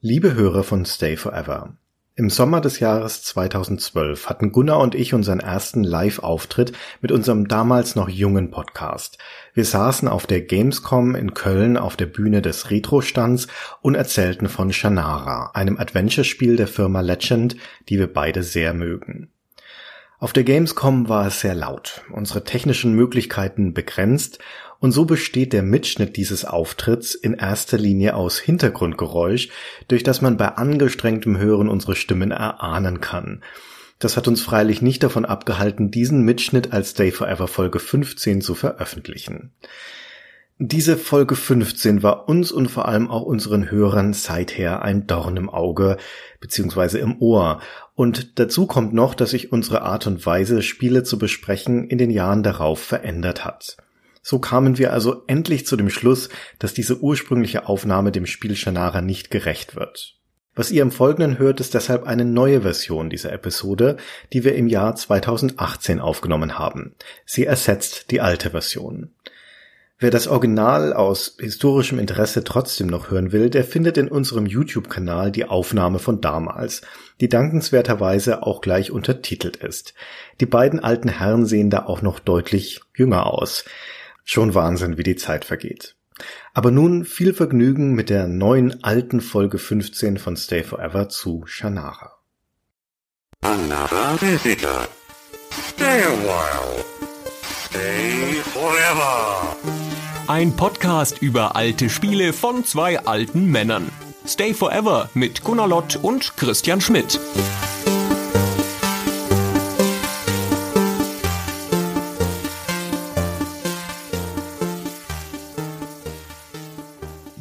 Liebe Hörer von Stay Forever. Im Sommer des Jahres 2012 hatten Gunnar und ich unseren ersten Live-Auftritt mit unserem damals noch jungen Podcast. Wir saßen auf der Gamescom in Köln auf der Bühne des Retro-Stands und erzählten von Shannara, einem Adventure-Spiel der Firma Legend, die wir beide sehr mögen. Auf der Gamescom war es sehr laut, unsere technischen Möglichkeiten begrenzt und so besteht der Mitschnitt dieses Auftritts in erster Linie aus Hintergrundgeräusch, durch das man bei angestrengtem Hören unsere Stimmen erahnen kann. Das hat uns freilich nicht davon abgehalten, diesen Mitschnitt als Day Forever Folge 15 zu veröffentlichen. Diese Folge 15 war uns und vor allem auch unseren Hörern seither ein Dorn im Auge beziehungsweise im Ohr. Und dazu kommt noch, dass sich unsere Art und Weise, Spiele zu besprechen, in den Jahren darauf verändert hat. So kamen wir also endlich zu dem Schluss, dass diese ursprüngliche Aufnahme dem Spiel Shannara nicht gerecht wird. Was ihr im Folgenden hört, ist deshalb eine neue Version dieser Episode, die wir im Jahr 2018 aufgenommen haben. Sie ersetzt die alte Version. Wer das Original aus historischem Interesse trotzdem noch hören will, der findet in unserem YouTube-Kanal die Aufnahme von damals, die dankenswerterweise auch gleich untertitelt ist. Die beiden alten Herren sehen da auch noch deutlich jünger aus. Schon Wahnsinn, wie die Zeit vergeht. Aber nun viel Vergnügen mit der neuen alten Folge 15 von Stay Forever zu Shannara. Another visitor. Stay a while. Stay forever. Ein Podcast über alte Spiele von zwei alten Männern. Stay Forever mit Gunnar Lott und Christian Schmidt.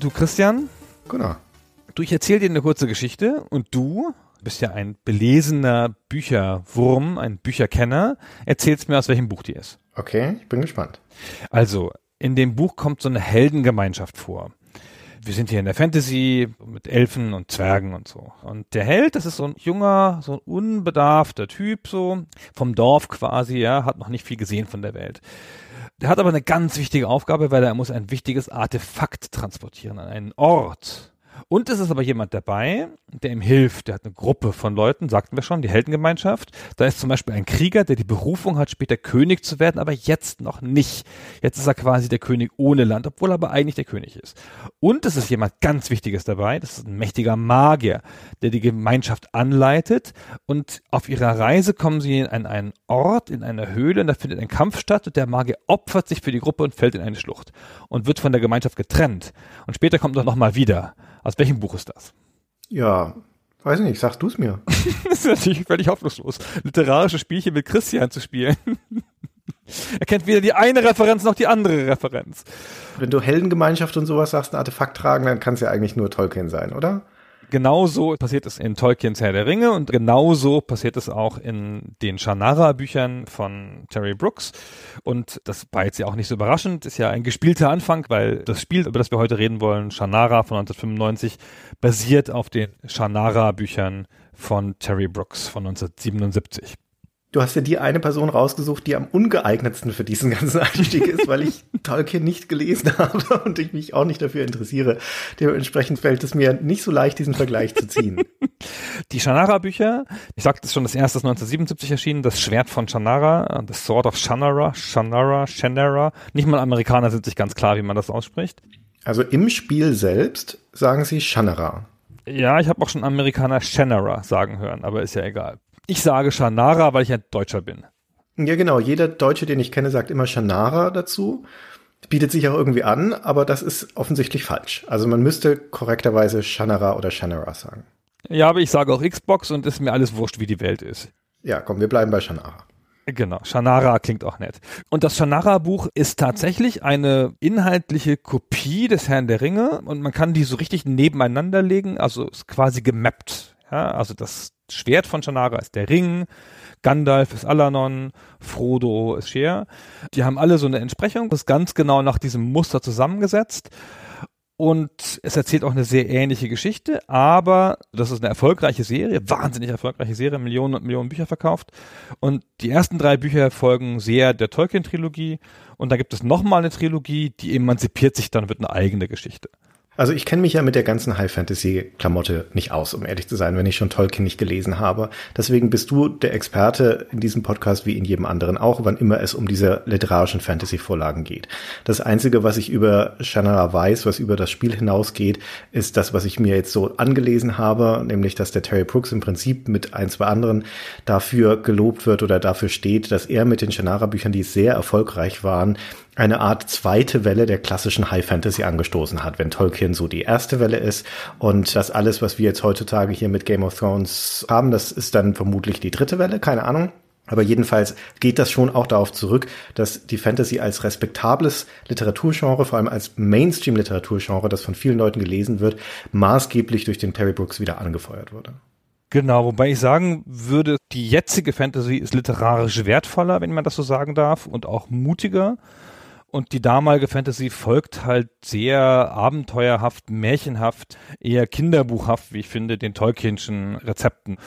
Du, Christian, Gunnar. du, ich erzähle dir eine kurze Geschichte und du bist ja ein belesener Bücherwurm, ein Bücherkenner. Erzählst mir, aus welchem Buch die ist. Okay, ich bin gespannt. Also, in dem Buch kommt so eine Heldengemeinschaft vor. Wir sind hier in der Fantasy mit Elfen und Zwergen und so. Und der Held, das ist so ein junger, so ein unbedarfter Typ, so vom Dorf quasi, ja, hat noch nicht viel gesehen von der Welt. Der hat aber eine ganz wichtige Aufgabe, weil er muss ein wichtiges Artefakt transportieren an einen Ort. Und es ist aber jemand dabei, der ihm hilft. Der hat eine Gruppe von Leuten, sagten wir schon, die Heldengemeinschaft. Da ist zum Beispiel ein Krieger, der die Berufung hat, später König zu werden, aber jetzt noch nicht. Jetzt ist er quasi der König ohne Land, obwohl er aber eigentlich der König ist. Und es ist jemand ganz Wichtiges dabei. Das ist ein mächtiger Magier, der die Gemeinschaft anleitet. Und auf ihrer Reise kommen sie an einen Ort, in eine Höhle, und da findet ein Kampf statt. Und der Magier opfert sich für die Gruppe und fällt in eine Schlucht und wird von der Gemeinschaft getrennt. Und später kommt er nochmal wieder. Aus welchem Buch ist das? Ja, weiß nicht, sag du's mir. das ist natürlich völlig hoffnungslos, literarische Spielchen mit Christian zu spielen. er kennt weder die eine Referenz noch die andere Referenz. Wenn du Heldengemeinschaft und sowas sagst, ein Artefakt tragen, dann kann es ja eigentlich nur Tolkien sein, oder? Genauso passiert es in Tolkiens Herr der Ringe und genauso passiert es auch in den Shannara-Büchern von Terry Brooks. Und das war jetzt ja auch nicht so überraschend, ist ja ein gespielter Anfang, weil das Spiel, über das wir heute reden wollen, Shannara von 1995, basiert auf den Shannara-Büchern von Terry Brooks von 1977. Du hast ja die eine Person rausgesucht, die am ungeeignetsten für diesen ganzen Einstieg ist, weil ich Tolkien nicht gelesen habe und ich mich auch nicht dafür interessiere. Dementsprechend fällt es mir nicht so leicht, diesen Vergleich zu ziehen. Die Shannara-Bücher, ich sagte es schon, das erste ist 1977 erschienen, das Schwert von Shannara, The Sword of Shannara, Shannara, Shannara. Nicht mal Amerikaner sind sich ganz klar, wie man das ausspricht. Also im Spiel selbst sagen sie Shannara. Ja, ich habe auch schon Amerikaner Shannara sagen hören, aber ist ja egal. Ich sage Shannara, weil ich ein Deutscher bin. Ja, genau. Jeder Deutsche, den ich kenne, sagt immer Shannara dazu. Bietet sich auch irgendwie an, aber das ist offensichtlich falsch. Also man müsste korrekterweise Shannara oder Shannara sagen. Ja, aber ich sage auch Xbox und ist mir alles wurscht, wie die Welt ist. Ja, komm, wir bleiben bei Shannara. Genau, Shannara klingt auch nett. Und das Shannara-Buch ist tatsächlich eine inhaltliche Kopie des Herrn der Ringe und man kann die so richtig nebeneinander legen, also ist quasi gemappt. Ja, also das Schwert von Shannara ist der Ring, Gandalf ist Alanon, Frodo ist Cher. Die haben alle so eine Entsprechung, das ist ganz genau nach diesem Muster zusammengesetzt. Und es erzählt auch eine sehr ähnliche Geschichte, aber das ist eine erfolgreiche Serie, wahnsinnig erfolgreiche Serie, Millionen und Millionen Bücher verkauft. Und die ersten drei Bücher folgen sehr der Tolkien-Trilogie. Und da gibt es nochmal eine Trilogie, die emanzipiert sich dann, wird eine eigene Geschichte. Also ich kenne mich ja mit der ganzen High Fantasy Klamotte nicht aus, um ehrlich zu sein, wenn ich schon Tolkien nicht gelesen habe. Deswegen bist du der Experte in diesem Podcast wie in jedem anderen auch, wann immer es um diese literarischen Fantasy Vorlagen geht. Das einzige, was ich über Shannara weiß, was über das Spiel hinausgeht, ist das, was ich mir jetzt so angelesen habe, nämlich dass der Terry Brooks im Prinzip mit ein, zwei anderen dafür gelobt wird oder dafür steht, dass er mit den Shannara Büchern, die sehr erfolgreich waren, eine Art zweite Welle der klassischen High Fantasy angestoßen hat, wenn Tolkien so die erste Welle ist und das alles, was wir jetzt heutzutage hier mit Game of Thrones haben, das ist dann vermutlich die dritte Welle, keine Ahnung. Aber jedenfalls geht das schon auch darauf zurück, dass die Fantasy als respektables Literaturgenre, vor allem als Mainstream-Literaturgenre, das von vielen Leuten gelesen wird, maßgeblich durch den Terry Brooks wieder angefeuert wurde. Genau, wobei ich sagen würde, die jetzige Fantasy ist literarisch wertvoller, wenn man das so sagen darf, und auch mutiger. Und die damalige Fantasy folgt halt sehr abenteuerhaft, märchenhaft, eher kinderbuchhaft, wie ich finde, den Tolkienschen Rezepten.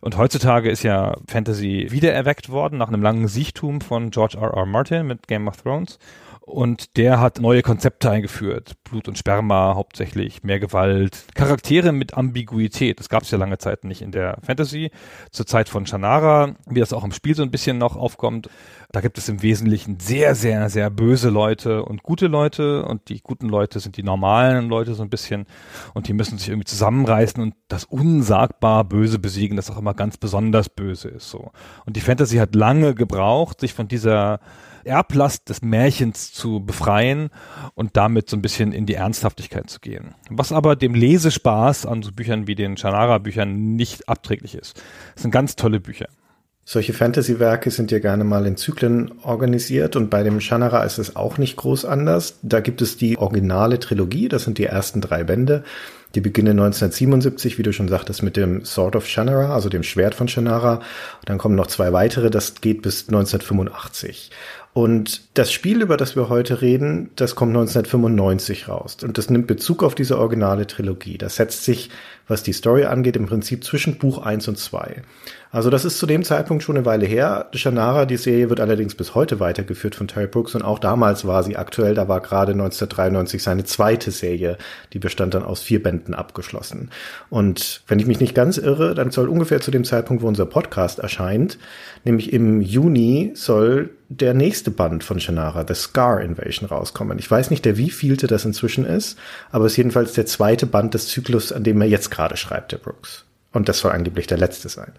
Und heutzutage ist ja Fantasy wiedererweckt worden nach einem langen Siechtum von George R. R. Martin mit Game of Thrones. Und der hat neue Konzepte eingeführt. Blut und Sperma hauptsächlich, mehr Gewalt, Charaktere mit Ambiguität. Das gab es ja lange Zeit nicht in der Fantasy. Zur Zeit von Shannara, wie das auch im Spiel so ein bisschen noch aufkommt. Da gibt es im Wesentlichen sehr, sehr, sehr böse Leute und gute Leute. Und die guten Leute sind die normalen Leute so ein bisschen. Und die müssen sich irgendwie zusammenreißen und das unsagbar Böse besiegen, das auch immer ganz besonders böse ist. So. Und die Fantasy hat lange gebraucht, sich von dieser Erblast des Märchens zu befreien und damit so ein bisschen in die Ernsthaftigkeit zu gehen. Was aber dem Lesespaß an so Büchern wie den Shannara-Büchern nicht abträglich ist. Das sind ganz tolle Bücher. Solche Fantasy-Werke sind ja gerne mal in Zyklen organisiert und bei dem Shannara ist es auch nicht groß anders. Da gibt es die originale Trilogie, das sind die ersten drei Bände. Die beginnen 1977, wie du schon sagtest, mit dem Sword of Shannara, also dem Schwert von Shannara. Dann kommen noch zwei weitere, das geht bis 1985. Und das Spiel, über das wir heute reden, das kommt 1995 raus. Und das nimmt Bezug auf diese originale Trilogie. Das setzt sich, was die Story angeht, im Prinzip zwischen Buch 1 und 2. Also das ist zu dem Zeitpunkt schon eine Weile her. Shannara, die Serie wird allerdings bis heute weitergeführt von Terry Brooks und auch damals war sie aktuell. Da war gerade 1993 seine zweite Serie, die bestand dann aus vier Bänden abgeschlossen. Und wenn ich mich nicht ganz irre, dann soll ungefähr zu dem Zeitpunkt, wo unser Podcast erscheint, nämlich im Juni soll der nächste Band von Shannara, The Scar Invasion, rauskommen. Ich weiß nicht, der wievielte das inzwischen ist, aber es ist jedenfalls der zweite Band des Zyklus, an dem er jetzt gerade schreibt, der Brooks. Und das soll angeblich der letzte sein.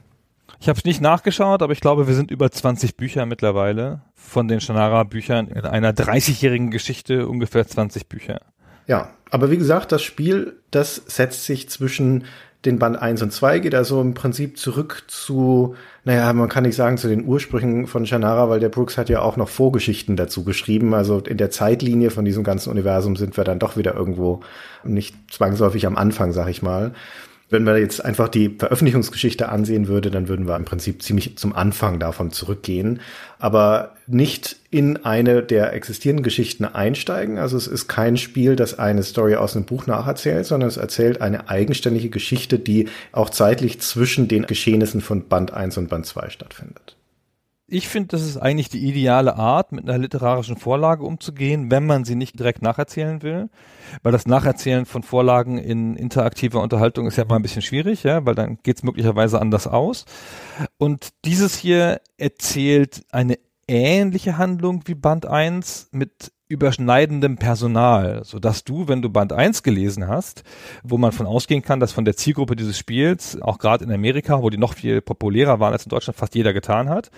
Ich habe es nicht nachgeschaut, aber ich glaube, wir sind über 20 Bücher mittlerweile von den Shannara-Büchern in einer 30-jährigen Geschichte ungefähr 20 Bücher. Ja, aber wie gesagt, das Spiel, das setzt sich zwischen den Band 1 und 2, geht also im Prinzip zurück zu, naja, man kann nicht sagen zu den Ursprüngen von Shannara, weil der Brooks hat ja auch noch Vorgeschichten dazu geschrieben. Also in der Zeitlinie von diesem ganzen Universum sind wir dann doch wieder irgendwo nicht zwangsläufig am Anfang, sag ich mal. Wenn man jetzt einfach die Veröffentlichungsgeschichte ansehen würde, dann würden wir im Prinzip ziemlich zum Anfang davon zurückgehen, aber nicht in eine der existierenden Geschichten einsteigen. Also es ist kein Spiel, das eine Story aus einem Buch nacherzählt, sondern es erzählt eine eigenständige Geschichte, die auch zeitlich zwischen den Geschehnissen von Band 1 und Band 2 stattfindet ich finde, das ist eigentlich die ideale Art, mit einer literarischen Vorlage umzugehen, wenn man sie nicht direkt nacherzählen will. Weil das Nacherzählen von Vorlagen in interaktiver Unterhaltung ist ja mal ein bisschen schwierig, ja, weil dann geht es möglicherweise anders aus. Und dieses hier erzählt eine ähnliche Handlung wie Band 1 mit überschneidendem Personal, so dass du, wenn du Band 1 gelesen hast, wo man von ausgehen kann, dass von der Zielgruppe dieses Spiels, auch gerade in Amerika, wo die noch viel populärer waren als in Deutschland, fast jeder getan hat,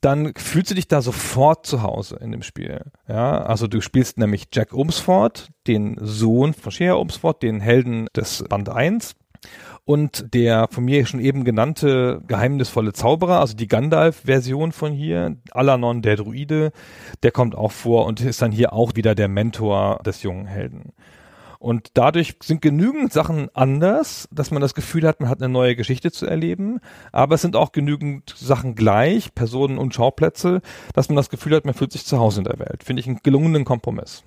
dann fühlst du dich da sofort zu Hause in dem Spiel. Ja, also du spielst nämlich Jack Umsford, den Sohn von Shea Umsford, den Helden des Band 1 und der von mir schon eben genannte geheimnisvolle Zauberer, also die Gandalf-Version von hier, Alanon, der Druide, der kommt auch vor und ist dann hier auch wieder der Mentor des jungen Helden. Und dadurch sind genügend Sachen anders, dass man das Gefühl hat, man hat eine neue Geschichte zu erleben. Aber es sind auch genügend Sachen gleich, Personen und Schauplätze, dass man das Gefühl hat, man fühlt sich zu Hause in der Welt. Finde ich einen gelungenen Kompromiss.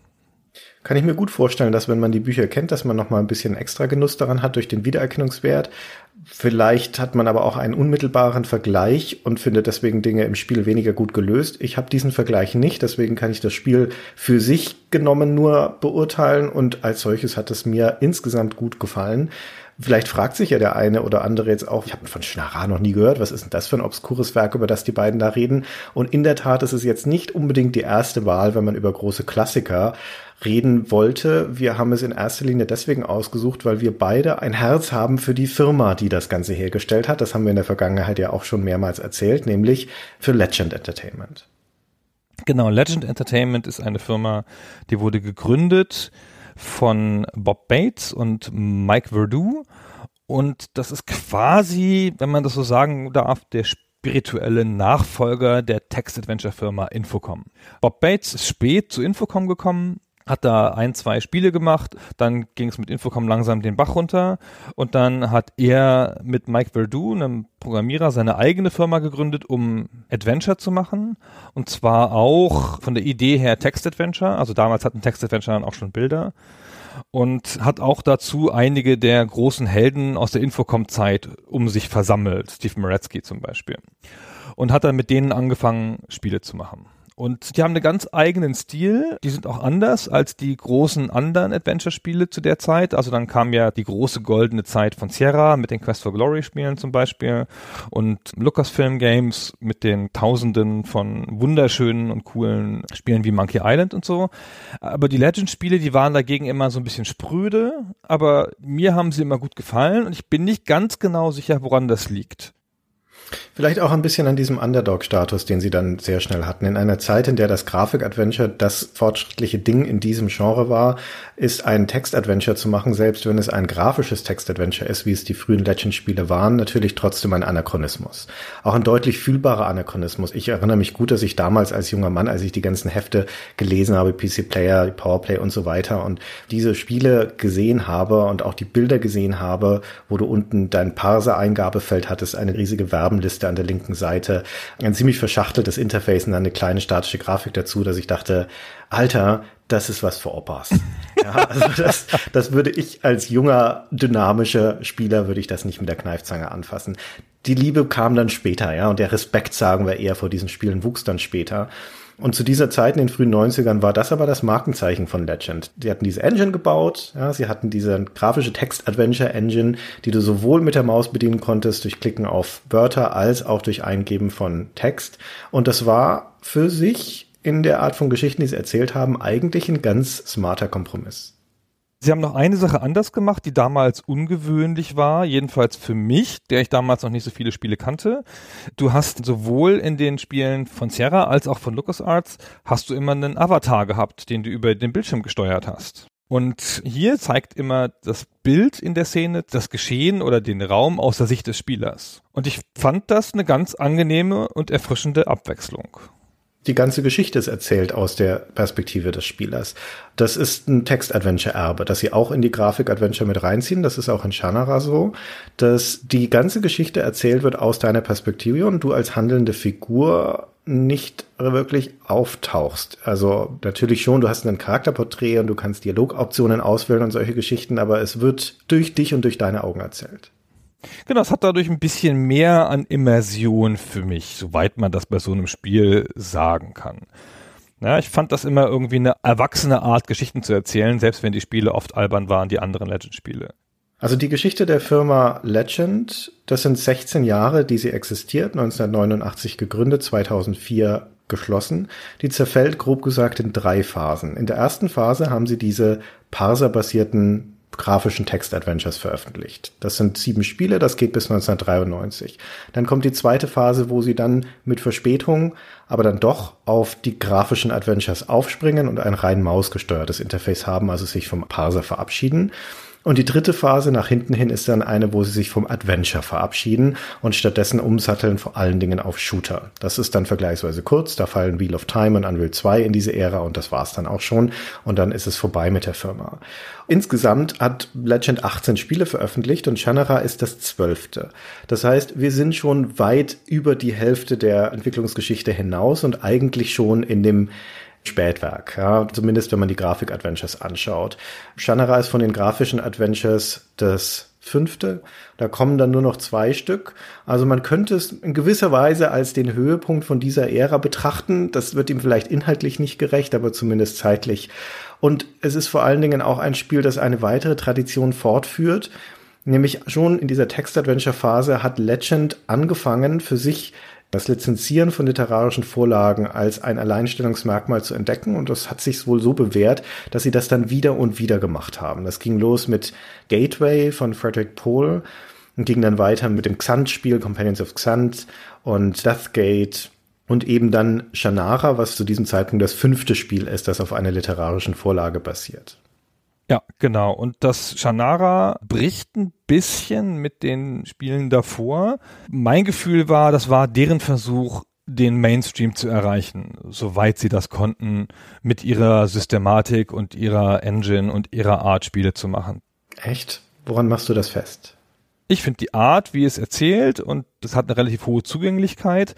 Kann ich mir gut vorstellen, dass wenn man die Bücher kennt, dass man noch mal ein bisschen extra Genuss daran hat durch den Wiedererkennungswert. Vielleicht hat man aber auch einen unmittelbaren Vergleich und findet deswegen Dinge im Spiel weniger gut gelöst. Ich habe diesen Vergleich nicht, deswegen kann ich das Spiel für sich genommen nur beurteilen und als solches hat es mir insgesamt gut gefallen. Vielleicht fragt sich ja der eine oder andere jetzt auch, ich habe von Schnarra noch nie gehört, was ist denn das für ein obskures Werk, über das die beiden da reden? Und in der Tat ist es jetzt nicht unbedingt die erste Wahl, wenn man über große Klassiker reden wollte. Wir haben es in erster Linie deswegen ausgesucht, weil wir beide ein Herz haben für die Firma, die das Ganze hergestellt hat. Das haben wir in der Vergangenheit ja auch schon mehrmals erzählt, nämlich für Legend Entertainment. Genau, Legend Entertainment ist eine Firma, die wurde gegründet von Bob Bates und Mike Verdu. Und das ist quasi, wenn man das so sagen darf, der spirituelle Nachfolger der Text-Adventure-Firma Infocom. Bob Bates ist spät zu Infocom gekommen, hat da ein, zwei Spiele gemacht, dann ging es mit Infocom langsam den Bach runter und dann hat er mit Mike Verdu, einem Programmierer, seine eigene Firma gegründet, um Adventure zu machen und zwar auch von der Idee her Text-Adventure, also damals hatten Text-Adventure dann auch schon Bilder und hat auch dazu einige der großen Helden aus der Infocom-Zeit um sich versammelt, Steve Moretzky zum Beispiel und hat dann mit denen angefangen, Spiele zu machen. Und die haben einen ganz eigenen Stil. Die sind auch anders als die großen anderen Adventure-Spiele zu der Zeit. Also dann kam ja die große goldene Zeit von Sierra mit den Quest for Glory Spielen zum Beispiel und Lucasfilm Games mit den Tausenden von wunderschönen und coolen Spielen wie Monkey Island und so. Aber die Legend-Spiele, die waren dagegen immer so ein bisschen spröde. Aber mir haben sie immer gut gefallen und ich bin nicht ganz genau sicher, woran das liegt. Vielleicht auch ein bisschen an diesem Underdog-Status, den sie dann sehr schnell hatten. In einer Zeit, in der das Grafik-Adventure das fortschrittliche Ding in diesem Genre war, ist ein Text-Adventure zu machen, selbst wenn es ein grafisches Text-Adventure ist, wie es die frühen Legend-Spiele waren, natürlich trotzdem ein Anachronismus. Auch ein deutlich fühlbarer Anachronismus. Ich erinnere mich gut, dass ich damals als junger Mann, als ich die ganzen Hefte gelesen habe, PC Player, Powerplay und so weiter und diese Spiele gesehen habe und auch die Bilder gesehen habe, wo du unten dein Parser-Eingabefeld hattest, eine riesige Werbenliste an der linken Seite, ein ziemlich verschachteltes Interface und eine kleine statische Grafik dazu, dass ich dachte, Alter, das ist was für Opas. ja, also das, das würde ich als junger, dynamischer Spieler, würde ich das nicht mit der Kneifzange anfassen. Die Liebe kam dann später, ja, und der Respekt, sagen wir eher, vor diesen Spielen wuchs dann später. Und zu dieser Zeit in den frühen 90ern war das aber das Markenzeichen von Legend. Die hatten diese Engine gebaut, ja, sie hatten diese grafische Text-Adventure-Engine, die du sowohl mit der Maus bedienen konntest durch Klicken auf Wörter als auch durch Eingeben von Text. Und das war für sich in der Art von Geschichten, die sie erzählt haben, eigentlich ein ganz smarter Kompromiss. Sie haben noch eine Sache anders gemacht, die damals ungewöhnlich war, jedenfalls für mich, der ich damals noch nicht so viele Spiele kannte. Du hast sowohl in den Spielen von Sierra als auch von LucasArts hast du immer einen Avatar gehabt, den du über den Bildschirm gesteuert hast. Und hier zeigt immer das Bild in der Szene, das Geschehen oder den Raum aus der Sicht des Spielers. Und ich fand das eine ganz angenehme und erfrischende Abwechslung die ganze Geschichte ist erzählt aus der Perspektive des Spielers. Das ist ein Text-Adventure-Erbe, das sie auch in die Grafik-Adventure mit reinziehen. Das ist auch in Shannara so, dass die ganze Geschichte erzählt wird aus deiner Perspektive und du als handelnde Figur nicht wirklich auftauchst. Also natürlich schon, du hast ein Charakterporträt und du kannst Dialogoptionen auswählen und solche Geschichten, aber es wird durch dich und durch deine Augen erzählt. Genau, es hat dadurch ein bisschen mehr an Immersion für mich, soweit man das bei so einem Spiel sagen kann. Ja, ich fand das immer irgendwie eine erwachsene Art, Geschichten zu erzählen, selbst wenn die Spiele oft albern waren, die anderen Legend-Spiele. Also die Geschichte der Firma Legend, das sind 16 Jahre, die sie existiert, 1989 gegründet, 2004 geschlossen. Die zerfällt grob gesagt in drei Phasen. In der ersten Phase haben sie diese parserbasierten grafischen Text-Adventures veröffentlicht. Das sind sieben Spiele, das geht bis 1993. Dann kommt die zweite Phase, wo sie dann mit Verspätung, aber dann doch auf die grafischen Adventures aufspringen und ein rein mausgesteuertes Interface haben, also sich vom Parser verabschieden. Und die dritte Phase nach hinten hin ist dann eine, wo sie sich vom Adventure verabschieden und stattdessen umsatteln vor allen Dingen auf Shooter. Das ist dann vergleichsweise kurz, da fallen Wheel of Time und Unreal 2 in diese Ära und das war's dann auch schon und dann ist es vorbei mit der Firma. Insgesamt hat Legend 18 Spiele veröffentlicht und Shannara ist das zwölfte. Das heißt, wir sind schon weit über die Hälfte der Entwicklungsgeschichte hinaus und eigentlich schon in dem Spätwerk, ja, zumindest wenn man die Grafik-Adventures anschaut. Shannara ist von den grafischen Adventures das fünfte. Da kommen dann nur noch zwei Stück. Also man könnte es in gewisser Weise als den Höhepunkt von dieser Ära betrachten. Das wird ihm vielleicht inhaltlich nicht gerecht, aber zumindest zeitlich. Und es ist vor allen Dingen auch ein Spiel, das eine weitere Tradition fortführt. Nämlich schon in dieser Text-Adventure-Phase hat Legend angefangen, für sich das Lizenzieren von literarischen Vorlagen als ein Alleinstellungsmerkmal zu entdecken und das hat sich wohl so bewährt, dass sie das dann wieder und wieder gemacht haben. Das ging los mit Gateway von Frederick Pohl und ging dann weiter mit dem Xant-Spiel Companions of Xant und Deathgate und eben dann Shannara, was zu diesem Zeitpunkt das fünfte Spiel ist, das auf einer literarischen Vorlage basiert. Ja, genau. Und das Shannara bricht ein bisschen mit den Spielen davor. Mein Gefühl war, das war deren Versuch, den Mainstream zu erreichen, soweit sie das konnten, mit ihrer Systematik und ihrer Engine und ihrer Art Spiele zu machen. Echt? Woran machst du das fest? Ich finde die Art, wie es erzählt, und es hat eine relativ hohe Zugänglichkeit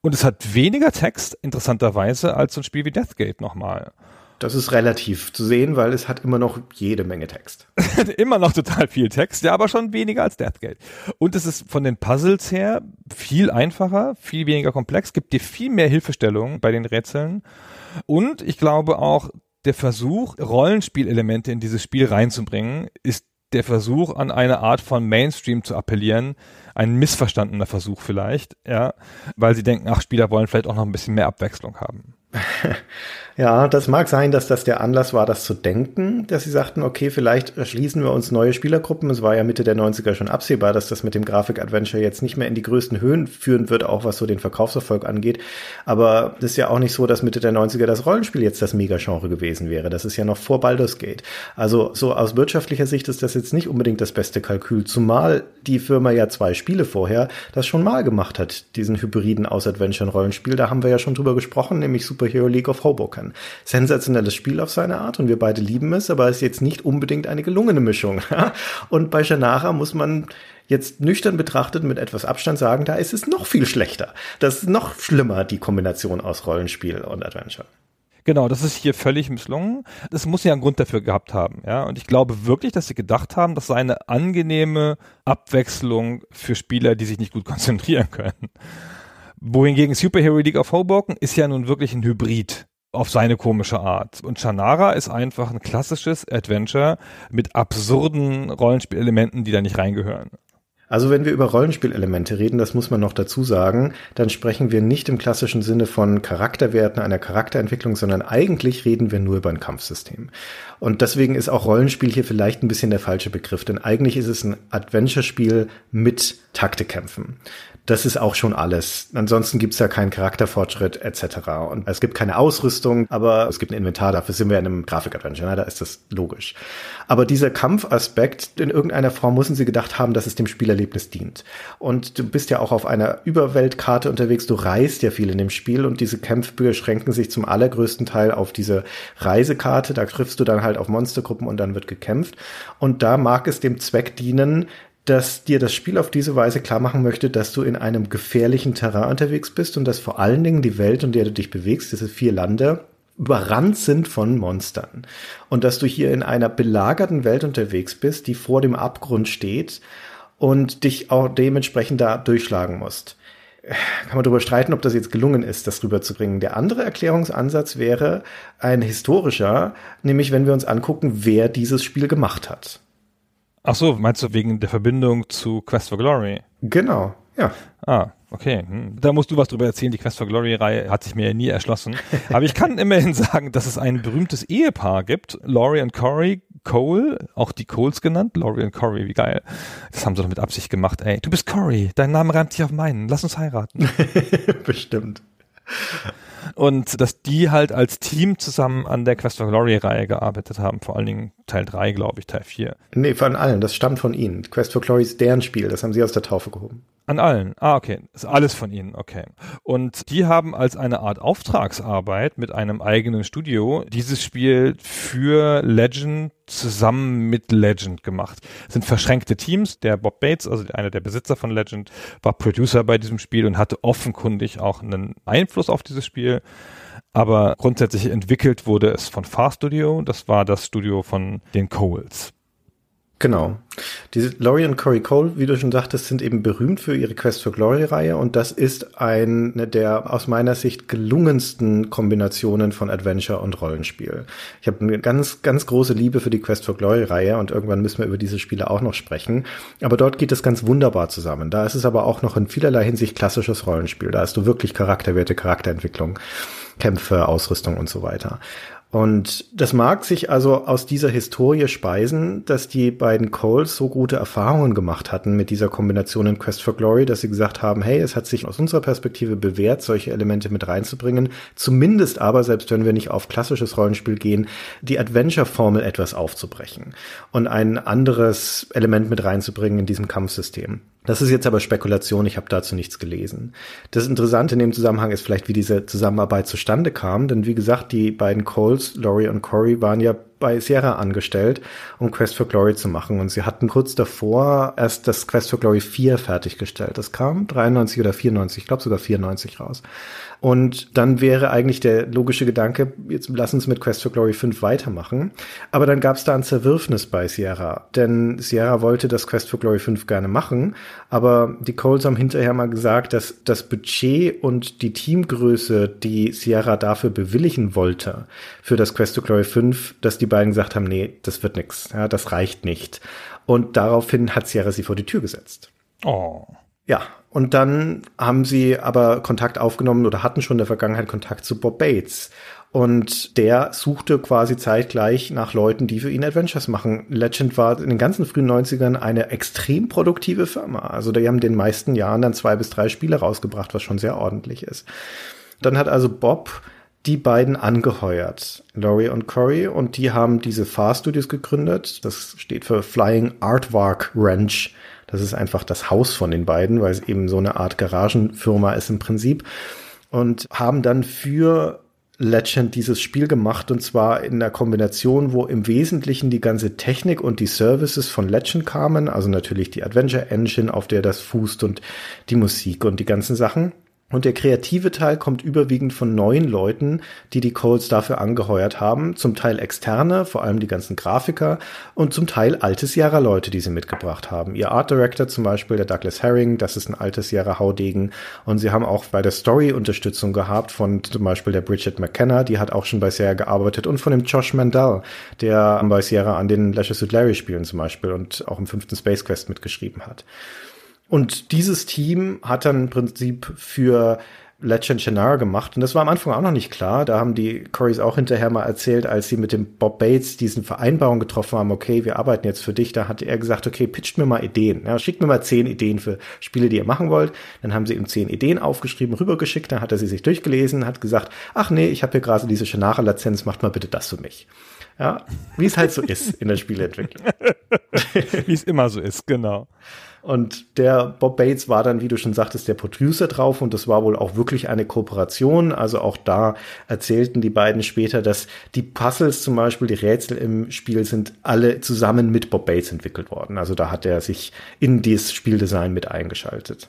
und es hat weniger Text, interessanterweise, als so ein Spiel wie Deathgate nochmal. Das ist relativ zu sehen, weil es hat immer noch jede Menge Text. immer noch total viel Text, ja, aber schon weniger als Deathgate. Und es ist von den Puzzles her viel einfacher, viel weniger komplex, gibt dir viel mehr Hilfestellungen bei den Rätseln. Und ich glaube auch, der Versuch, Rollenspielelemente in dieses Spiel reinzubringen, ist der Versuch, an eine Art von Mainstream zu appellieren, ein missverstandener Versuch vielleicht, ja, weil sie denken, ach, Spieler wollen vielleicht auch noch ein bisschen mehr Abwechslung haben. Ja, das mag sein, dass das der Anlass war, das zu denken, dass sie sagten, okay, vielleicht erschließen wir uns neue Spielergruppen. Es war ja Mitte der 90er schon absehbar, dass das mit dem Grafik-Adventure jetzt nicht mehr in die größten Höhen führen wird, auch was so den Verkaufserfolg angeht. Aber es ist ja auch nicht so, dass Mitte der 90er das Rollenspiel jetzt das Megagenre gewesen wäre. Das ist ja noch vor Baldur's Gate. Also so aus wirtschaftlicher Sicht ist das jetzt nicht unbedingt das beste Kalkül, zumal die Firma ja zwei Spiele vorher das schon mal gemacht hat, diesen Hybriden aus Adventure und Rollenspiel. Da haben wir ja schon drüber gesprochen, nämlich Superhero League of Hoboken kann. Sensationelles Spiel auf seine Art und wir beide lieben es, aber es ist jetzt nicht unbedingt eine gelungene Mischung. und bei Shannara muss man jetzt nüchtern betrachtet mit etwas Abstand sagen, da ist es noch viel schlechter. Das ist noch schlimmer, die Kombination aus Rollenspiel und Adventure. Genau, das ist hier völlig misslungen. Das muss ja einen Grund dafür gehabt haben, ja. Und ich glaube wirklich, dass sie gedacht haben, das sei eine angenehme Abwechslung für Spieler, die sich nicht gut konzentrieren können. Wohingegen Superhero League of Hoboken ist ja nun wirklich ein Hybrid auf seine komische Art. Und Shannara ist einfach ein klassisches Adventure mit absurden Rollenspielelementen, die da nicht reingehören. Also wenn wir über Rollenspielelemente reden, das muss man noch dazu sagen, dann sprechen wir nicht im klassischen Sinne von Charakterwerten einer Charakterentwicklung, sondern eigentlich reden wir nur über ein Kampfsystem. Und deswegen ist auch Rollenspiel hier vielleicht ein bisschen der falsche Begriff, denn eigentlich ist es ein Adventure-Spiel mit Taktikkämpfen das ist auch schon alles. Ansonsten gibt's ja keinen Charakterfortschritt etc. Und es gibt keine Ausrüstung, aber es gibt ein Inventar, dafür sind wir in einem Grafik-Adventure, ne? da ist das logisch. Aber dieser Kampfaspekt, in irgendeiner Form müssen sie gedacht haben, dass es dem Spielerlebnis dient. Und du bist ja auch auf einer Überweltkarte unterwegs, du reist ja viel in dem Spiel und diese Kämpfe beschränken sich zum allergrößten Teil auf diese Reisekarte, da triffst du dann halt auf Monstergruppen und dann wird gekämpft. Und da mag es dem Zweck dienen, dass dir das Spiel auf diese Weise klar machen möchte, dass du in einem gefährlichen Terrain unterwegs bist und dass vor allen Dingen die Welt, in der du dich bewegst, diese vier Lande, überrannt sind von Monstern. Und dass du hier in einer belagerten Welt unterwegs bist, die vor dem Abgrund steht und dich auch dementsprechend da durchschlagen musst. Kann man darüber streiten, ob das jetzt gelungen ist, das rüberzubringen. Der andere Erklärungsansatz wäre ein historischer, nämlich wenn wir uns angucken, wer dieses Spiel gemacht hat. Ach so, meinst du wegen der Verbindung zu Quest for Glory? Genau, ja. Ah, okay. Hm. Da musst du was drüber erzählen. Die Quest for Glory-Reihe hat sich mir ja nie erschlossen. Aber ich kann immerhin sagen, dass es ein berühmtes Ehepaar gibt. Laurie und Corey Cole, auch die Coles genannt. Laurie und Corey, wie geil. Das haben sie doch mit Absicht gemacht. Ey, du bist Corey. Dein Name reimt sich auf meinen. Lass uns heiraten. Bestimmt. Und dass die halt als Team zusammen an der Quest for Glory Reihe gearbeitet haben, vor allen Dingen Teil 3, glaube ich, Teil 4. Nee, von allen, das stammt von ihnen. Quest for Glory ist deren Spiel, das haben sie aus der Taufe gehoben. An allen. Ah, okay. ist alles von ihnen, okay. Und die haben als eine Art Auftragsarbeit mit einem eigenen Studio dieses Spiel für Legend zusammen mit Legend gemacht. Das sind verschränkte Teams. Der Bob Bates, also einer der Besitzer von Legend, war Producer bei diesem Spiel und hatte offenkundig auch einen Einfluss auf dieses Spiel. Aber grundsätzlich entwickelt wurde es von Far Studio. Das war das Studio von den Coles. Genau. Diese Laurie und Corey Cole, wie du schon sagtest, sind eben berühmt für ihre Quest for Glory Reihe und das ist eine der aus meiner Sicht gelungensten Kombinationen von Adventure und Rollenspiel. Ich habe eine ganz, ganz große Liebe für die Quest for Glory Reihe und irgendwann müssen wir über diese Spiele auch noch sprechen. Aber dort geht das ganz wunderbar zusammen. Da ist es aber auch noch in vielerlei Hinsicht klassisches Rollenspiel. Da hast du wirklich Charakterwerte, Charakterentwicklung. Kämpfe, Ausrüstung und so weiter. Und das mag sich also aus dieser Historie speisen, dass die beiden Coles so gute Erfahrungen gemacht hatten mit dieser Kombination in Quest for Glory, dass sie gesagt haben, hey, es hat sich aus unserer Perspektive bewährt, solche Elemente mit reinzubringen. Zumindest aber, selbst wenn wir nicht auf klassisches Rollenspiel gehen, die Adventure-Formel etwas aufzubrechen und ein anderes Element mit reinzubringen in diesem Kampfsystem. Das ist jetzt aber Spekulation, ich habe dazu nichts gelesen. Das Interessante in dem Zusammenhang ist vielleicht, wie diese Zusammenarbeit zustande kam, denn wie gesagt, die beiden Coles, Laurie und Corey, waren ja bei Sierra angestellt, um Quest for Glory zu machen. Und sie hatten kurz davor erst das Quest for Glory 4 fertiggestellt. Das kam 93 oder 94, ich glaube sogar 94 raus. Und dann wäre eigentlich der logische Gedanke, jetzt lass uns mit Quest for Glory 5 weitermachen. Aber dann gab es da ein Zerwürfnis bei Sierra. Denn Sierra wollte das Quest for Glory 5 gerne machen. Aber die Coles haben hinterher mal gesagt, dass das Budget und die Teamgröße, die Sierra dafür bewilligen wollte, für das Quest for Glory 5, dass die beiden gesagt haben, nee, das wird nix. Ja, das reicht nicht. Und daraufhin hat Sierra sie vor die Tür gesetzt. Oh. Ja, und dann haben sie aber Kontakt aufgenommen oder hatten schon in der Vergangenheit Kontakt zu Bob Bates. Und der suchte quasi zeitgleich nach Leuten, die für ihn Adventures machen. Legend war in den ganzen frühen 90ern eine extrem produktive Firma. Also die haben in den meisten Jahren dann zwei bis drei Spiele rausgebracht, was schon sehr ordentlich ist. Dann hat also Bob die beiden angeheuert, Laurie und Corey, und die haben diese Far Studios gegründet. Das steht für Flying Artwork Ranch das ist einfach das Haus von den beiden, weil es eben so eine Art Garagenfirma ist im Prinzip. Und haben dann für Legend dieses Spiel gemacht und zwar in der Kombination, wo im Wesentlichen die ganze Technik und die Services von Legend kamen, also natürlich die Adventure Engine, auf der das fußt und die Musik und die ganzen Sachen. Und der kreative Teil kommt überwiegend von neuen Leuten, die die Codes dafür angeheuert haben. Zum Teil externe, vor allem die ganzen Grafiker und zum Teil alte Sierra-Leute, die sie mitgebracht haben. Ihr Art Director zum Beispiel, der Douglas Herring, das ist ein altes Sierra-Haudegen. Und sie haben auch bei der Story Unterstützung gehabt von zum Beispiel der Bridget McKenna, die hat auch schon bei Sierra gearbeitet und von dem Josh Mandel, der bei Sierra an den Leisure Suit Larry Spielen zum Beispiel und auch im fünften Space Quest mitgeschrieben hat. Und dieses Team hat dann im Prinzip für Legend Shannara gemacht. Und das war am Anfang auch noch nicht klar. Da haben die Corys auch hinterher mal erzählt, als sie mit dem Bob Bates diesen Vereinbarung getroffen haben, okay, wir arbeiten jetzt für dich. Da hat er gesagt, okay, pitcht mir mal Ideen. Ja, schickt mir mal zehn Ideen für Spiele, die ihr machen wollt. Dann haben sie ihm zehn Ideen aufgeschrieben, rübergeschickt. Dann hat er sie sich durchgelesen, hat gesagt, ach nee, ich habe hier gerade diese Shannara-Lizenz, macht mal bitte das für mich. Ja, wie es halt so ist in der Spieleentwicklung. wie es immer so ist, genau. Und der Bob Bates war dann, wie du schon sagtest, der Producer drauf und das war wohl auch wirklich eine Kooperation. Also auch da erzählten die beiden später, dass die Puzzles zum Beispiel, die Rätsel im Spiel sind alle zusammen mit Bob Bates entwickelt worden. Also da hat er sich in dieses Spieldesign mit eingeschaltet.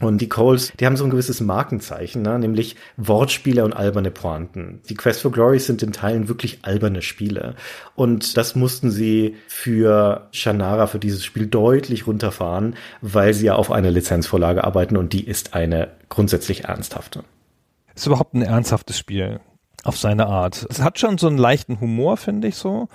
Und die Coles, die haben so ein gewisses Markenzeichen, ne? nämlich Wortspiele und alberne Pointen. Die Quest for Glory sind in Teilen wirklich alberne Spiele. Und das mussten sie für Shannara, für dieses Spiel deutlich runterfahren, weil sie ja auf einer Lizenzvorlage arbeiten und die ist eine grundsätzlich ernsthafte. Ist überhaupt ein ernsthaftes Spiel auf seine Art. Es hat schon so einen leichten Humor, finde ich so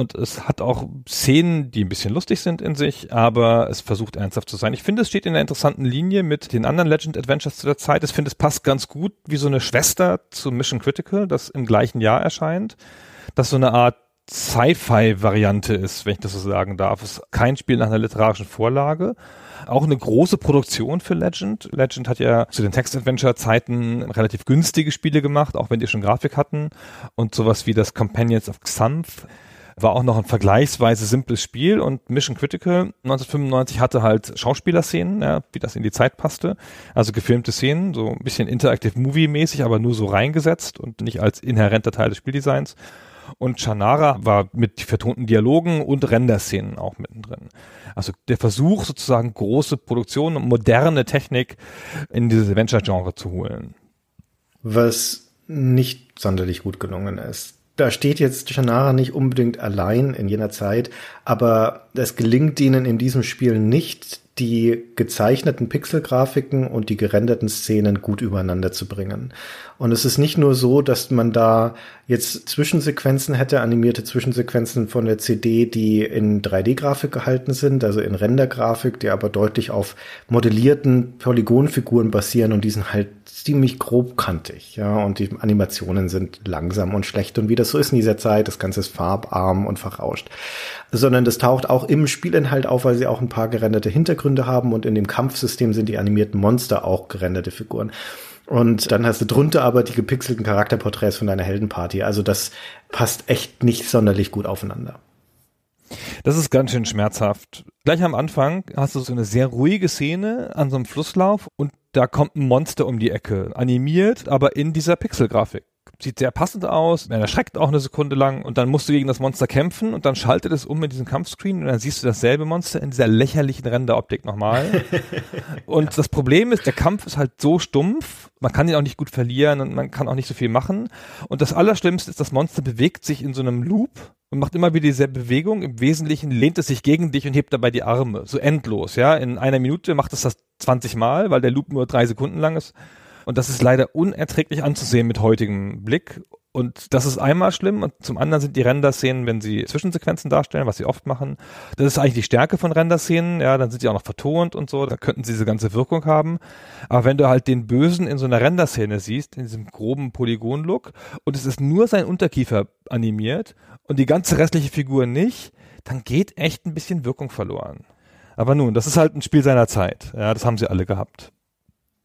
und es hat auch Szenen, die ein bisschen lustig sind in sich, aber es versucht ernsthaft zu sein. Ich finde, es steht in einer interessanten Linie mit den anderen Legend Adventures zu der Zeit. Ich finde, es passt ganz gut wie so eine Schwester zu Mission Critical, das im gleichen Jahr erscheint, das so eine Art Sci-Fi-Variante ist, wenn ich das so sagen darf. Es ist kein Spiel nach einer literarischen Vorlage. Auch eine große Produktion für Legend. Legend hat ja zu den Text-Adventure-Zeiten relativ günstige Spiele gemacht, auch wenn die schon Grafik hatten. Und sowas wie das Companions of Xanth war auch noch ein vergleichsweise simples Spiel und Mission Critical 1995 hatte halt Schauspielerszenen, ja, wie das in die Zeit passte. Also gefilmte Szenen, so ein bisschen Interactive Movie-mäßig, aber nur so reingesetzt und nicht als inhärenter Teil des Spieldesigns. Und Shannara war mit vertonten Dialogen und Renderszenen auch mittendrin. Also der Versuch, sozusagen große Produktion und moderne Technik in dieses Adventure-Genre zu holen. Was nicht sonderlich gut gelungen ist. Da steht jetzt Shannara nicht unbedingt allein in jener Zeit, aber es gelingt ihnen in diesem Spiel nicht, die gezeichneten Pixelgrafiken und die gerenderten Szenen gut übereinander zu bringen. Und es ist nicht nur so, dass man da jetzt Zwischensequenzen hätte, animierte Zwischensequenzen von der CD, die in 3D-Grafik gehalten sind, also in Rendergrafik, die aber deutlich auf modellierten Polygonfiguren basieren und die sind halt ziemlich grobkantig, ja, und die Animationen sind langsam und schlecht und wie das so ist in dieser Zeit, das Ganze ist farbarm und verrauscht. Sondern das taucht auch im Spielinhalt auf, weil sie auch ein paar gerenderte Hintergründe haben und in dem Kampfsystem sind die animierten Monster auch gerenderte Figuren. Und dann hast du drunter aber die gepixelten Charakterporträts von deiner Heldenparty. Also das passt echt nicht sonderlich gut aufeinander. Das ist ganz schön schmerzhaft. Gleich am Anfang hast du so eine sehr ruhige Szene an so einem Flusslauf und da kommt ein Monster um die Ecke, animiert, aber in dieser Pixelgrafik. Sieht sehr passend aus, er erschreckt auch eine Sekunde lang und dann musst du gegen das Monster kämpfen und dann schaltet es um in diesen Kampfscreen und dann siehst du dasselbe Monster in dieser lächerlichen Renderoptik nochmal. und das Problem ist, der Kampf ist halt so stumpf, man kann ihn auch nicht gut verlieren und man kann auch nicht so viel machen. Und das Allerschlimmste ist, das Monster bewegt sich in so einem Loop und macht immer wieder dieselbe Bewegung. Im Wesentlichen lehnt es sich gegen dich und hebt dabei die Arme. So endlos, ja. In einer Minute macht es das 20 Mal, weil der Loop nur drei Sekunden lang ist. Und das ist leider unerträglich anzusehen mit heutigem Blick. Und das ist einmal schlimm und zum anderen sind die Render-Szenen, wenn sie Zwischensequenzen darstellen, was sie oft machen, das ist eigentlich die Stärke von Render-Szenen, ja, dann sind die auch noch vertont und so, da könnten sie diese ganze Wirkung haben. Aber wenn du halt den Bösen in so einer Render-Szene siehst, in diesem groben Polygon-Look und es ist nur sein Unterkiefer animiert und die ganze restliche Figur nicht, dann geht echt ein bisschen Wirkung verloren. Aber nun, das ist halt ein Spiel seiner Zeit. Ja, das haben sie alle gehabt.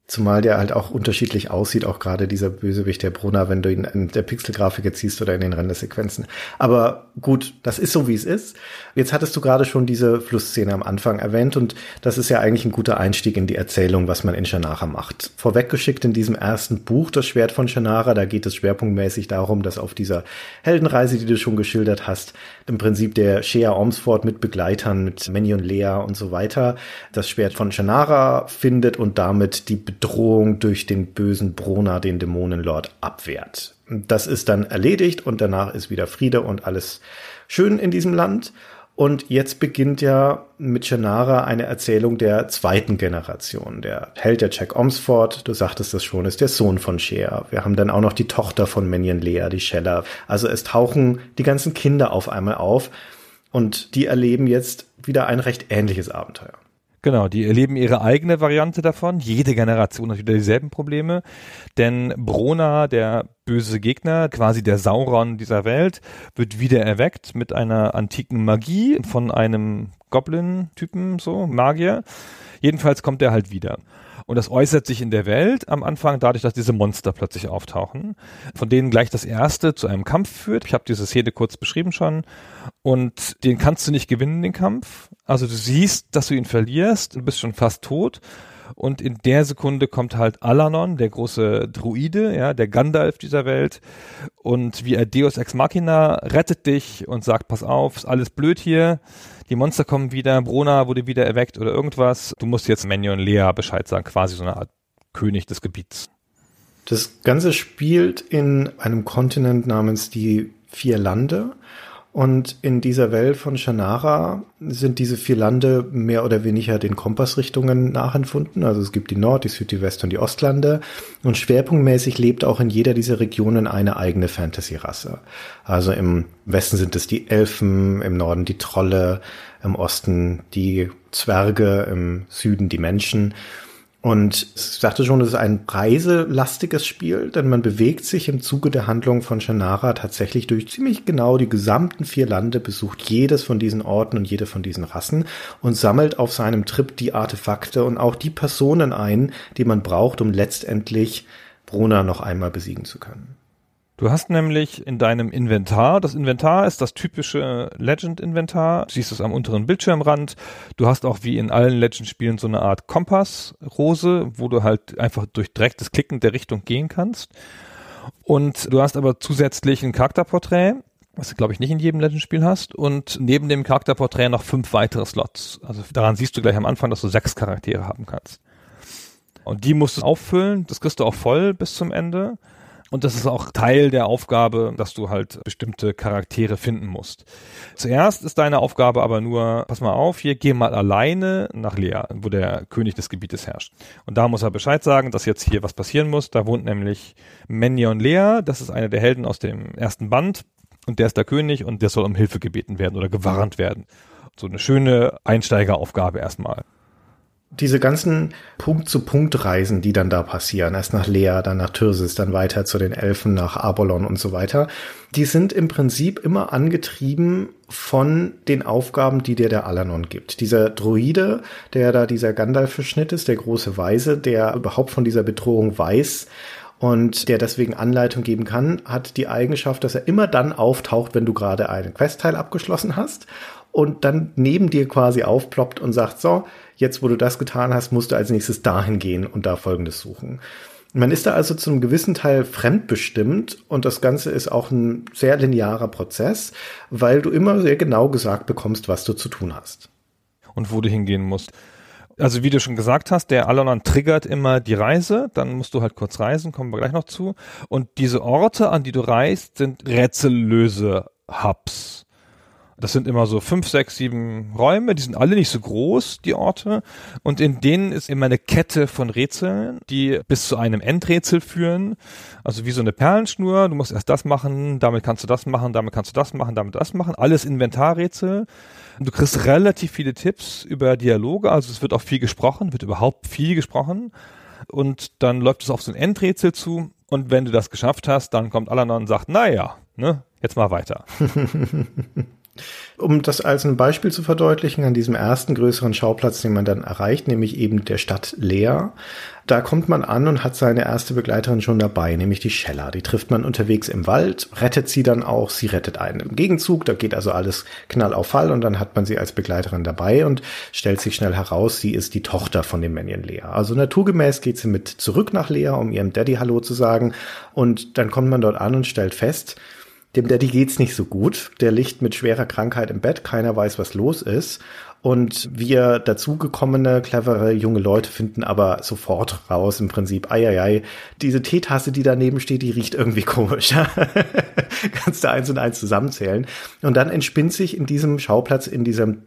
Zumal der halt auch unterschiedlich aussieht, auch gerade dieser Bösewicht, der Brunner, wenn du ihn in der Pixelgrafik jetzt siehst oder in den Rendersequenzen. Aber gut, das ist so, wie es ist. Jetzt hattest du gerade schon diese Flussszene am Anfang erwähnt und das ist ja eigentlich ein guter Einstieg in die Erzählung, was man in Shannara macht. Vorweggeschickt in diesem ersten Buch, das Schwert von Shannara, da geht es schwerpunktmäßig darum, dass auf dieser Heldenreise, die du schon geschildert hast, im Prinzip der Shea Ormsford mit Begleitern, mit Manny und Lea und so weiter, das Schwert von Shannara findet und damit die Bedrohung durch den bösen Brona, den Dämonenlord, abwehrt. Das ist dann erledigt und danach ist wieder Friede und alles schön in diesem Land. Und jetzt beginnt ja mit Shannara eine Erzählung der zweiten Generation. Der Held der Jack Omsford, du sagtest das schon, ist der Sohn von Shea. Wir haben dann auch noch die Tochter von Minion Lea, die Shella. Also es tauchen die ganzen Kinder auf einmal auf und die erleben jetzt wieder ein recht ähnliches Abenteuer. Genau, die erleben ihre eigene Variante davon. Jede Generation hat wieder dieselben Probleme. Denn Brona, der böse Gegner, quasi der Sauron dieser Welt, wird wieder erweckt mit einer antiken Magie von einem Goblin-Typen, so, Magier. Jedenfalls kommt er halt wieder. Und das äußert sich in der Welt am Anfang dadurch, dass diese Monster plötzlich auftauchen, von denen gleich das erste zu einem Kampf führt. Ich habe diese Szene kurz beschrieben schon. Und den kannst du nicht gewinnen, den Kampf. Also du siehst, dass du ihn verlierst, du bist schon fast tot. Und in der Sekunde kommt halt Alanon, der große Druide, ja, der Gandalf dieser Welt. Und wie er Deus Ex Machina rettet dich und sagt, pass auf, ist alles blöd hier die Monster kommen wieder, Brona wurde wieder erweckt oder irgendwas. Du musst jetzt Menio und Lea Bescheid sagen, quasi so eine Art König des Gebiets. Das Ganze spielt in einem Kontinent namens die Vier Lande und in dieser Welt von Shannara sind diese vier Lande mehr oder weniger den Kompassrichtungen nachempfunden. Also es gibt die Nord-, die Süd-, die West- und die Ostlande. Und schwerpunktmäßig lebt auch in jeder dieser Regionen eine eigene Fantasy-Rasse. Also im Westen sind es die Elfen, im Norden die Trolle, im Osten die Zwerge, im Süden die Menschen. Und ich sagte schon, es ist ein reiselastiges Spiel, denn man bewegt sich im Zuge der Handlung von Shannara tatsächlich durch ziemlich genau die gesamten vier Lande, besucht jedes von diesen Orten und jede von diesen Rassen und sammelt auf seinem Trip die Artefakte und auch die Personen ein, die man braucht, um letztendlich Bruna noch einmal besiegen zu können. Du hast nämlich in deinem Inventar, das Inventar ist das typische Legend-Inventar, siehst es am unteren Bildschirmrand. Du hast auch wie in allen Legend-Spielen so eine Art Kompassrose, wo du halt einfach durch direktes Klicken der Richtung gehen kannst. Und du hast aber zusätzlich ein Charakterporträt, was du glaube ich nicht in jedem Legend-Spiel hast. Und neben dem Charakterporträt noch fünf weitere Slots. Also daran siehst du gleich am Anfang, dass du sechs Charaktere haben kannst. Und die musst du auffüllen, das kriegst du auch voll bis zum Ende. Und das ist auch Teil der Aufgabe, dass du halt bestimmte Charaktere finden musst. Zuerst ist deine Aufgabe aber nur, pass mal auf, hier geh mal alleine nach Lea, wo der König des Gebietes herrscht. Und da muss er Bescheid sagen, dass jetzt hier was passieren muss. Da wohnt nämlich Menyon Lea, das ist einer der Helden aus dem ersten Band. Und der ist der König und der soll um Hilfe gebeten werden oder gewarnt werden. So eine schöne Einsteigeraufgabe erstmal diese ganzen Punkt-zu-Punkt-Reisen, die dann da passieren, erst nach Lea, dann nach Tyrsis, dann weiter zu den Elfen, nach Abolon und so weiter, die sind im Prinzip immer angetrieben von den Aufgaben, die dir der Alanon gibt. Dieser Druide, der da dieser Gandalf-Verschnitt ist, der große Weise, der überhaupt von dieser Bedrohung weiß und der deswegen Anleitung geben kann, hat die Eigenschaft, dass er immer dann auftaucht, wenn du gerade einen Questteil abgeschlossen hast und dann neben dir quasi aufploppt und sagt, so, jetzt wo du das getan hast, musst du als nächstes dahin gehen und da Folgendes suchen. Man ist da also zu einem gewissen Teil fremdbestimmt und das Ganze ist auch ein sehr linearer Prozess, weil du immer sehr genau gesagt bekommst, was du zu tun hast. Und wo du hingehen musst. Also wie du schon gesagt hast, der Alanon triggert immer die Reise, dann musst du halt kurz reisen, kommen wir gleich noch zu. Und diese Orte, an die du reist, sind rätsellöse Hubs. Das sind immer so fünf, sechs, sieben Räume, die sind alle nicht so groß, die Orte. Und in denen ist immer eine Kette von Rätseln, die bis zu einem Endrätsel führen. Also wie so eine Perlenschnur. Du musst erst das machen, damit kannst du das machen, damit kannst du das machen, damit das machen. Alles Inventarrätsel. Du kriegst relativ viele Tipps über Dialoge, also es wird auch viel gesprochen, wird überhaupt viel gesprochen. Und dann läuft es auf so ein Endrätsel zu. Und wenn du das geschafft hast, dann kommt Alanon und sagt, naja, ne, jetzt mal weiter. Um das als ein Beispiel zu verdeutlichen, an diesem ersten größeren Schauplatz, den man dann erreicht, nämlich eben der Stadt Lea, da kommt man an und hat seine erste Begleiterin schon dabei, nämlich die Schella. Die trifft man unterwegs im Wald, rettet sie dann auch, sie rettet einen im Gegenzug, da geht also alles knall auf Fall und dann hat man sie als Begleiterin dabei und stellt sich schnell heraus, sie ist die Tochter von dem Männchen Lea. Also naturgemäß geht sie mit zurück nach Lea, um ihrem Daddy Hallo zu sagen und dann kommt man dort an und stellt fest, dem Daddy geht's nicht so gut. Der liegt mit schwerer Krankheit im Bett. Keiner weiß, was los ist. Und wir dazugekommene, clevere junge Leute finden aber sofort raus im Prinzip, ei, diese Teetasse, die daneben steht, die riecht irgendwie komisch. Kannst du eins und eins zusammenzählen. Und dann entspinnt sich in diesem Schauplatz, in diesem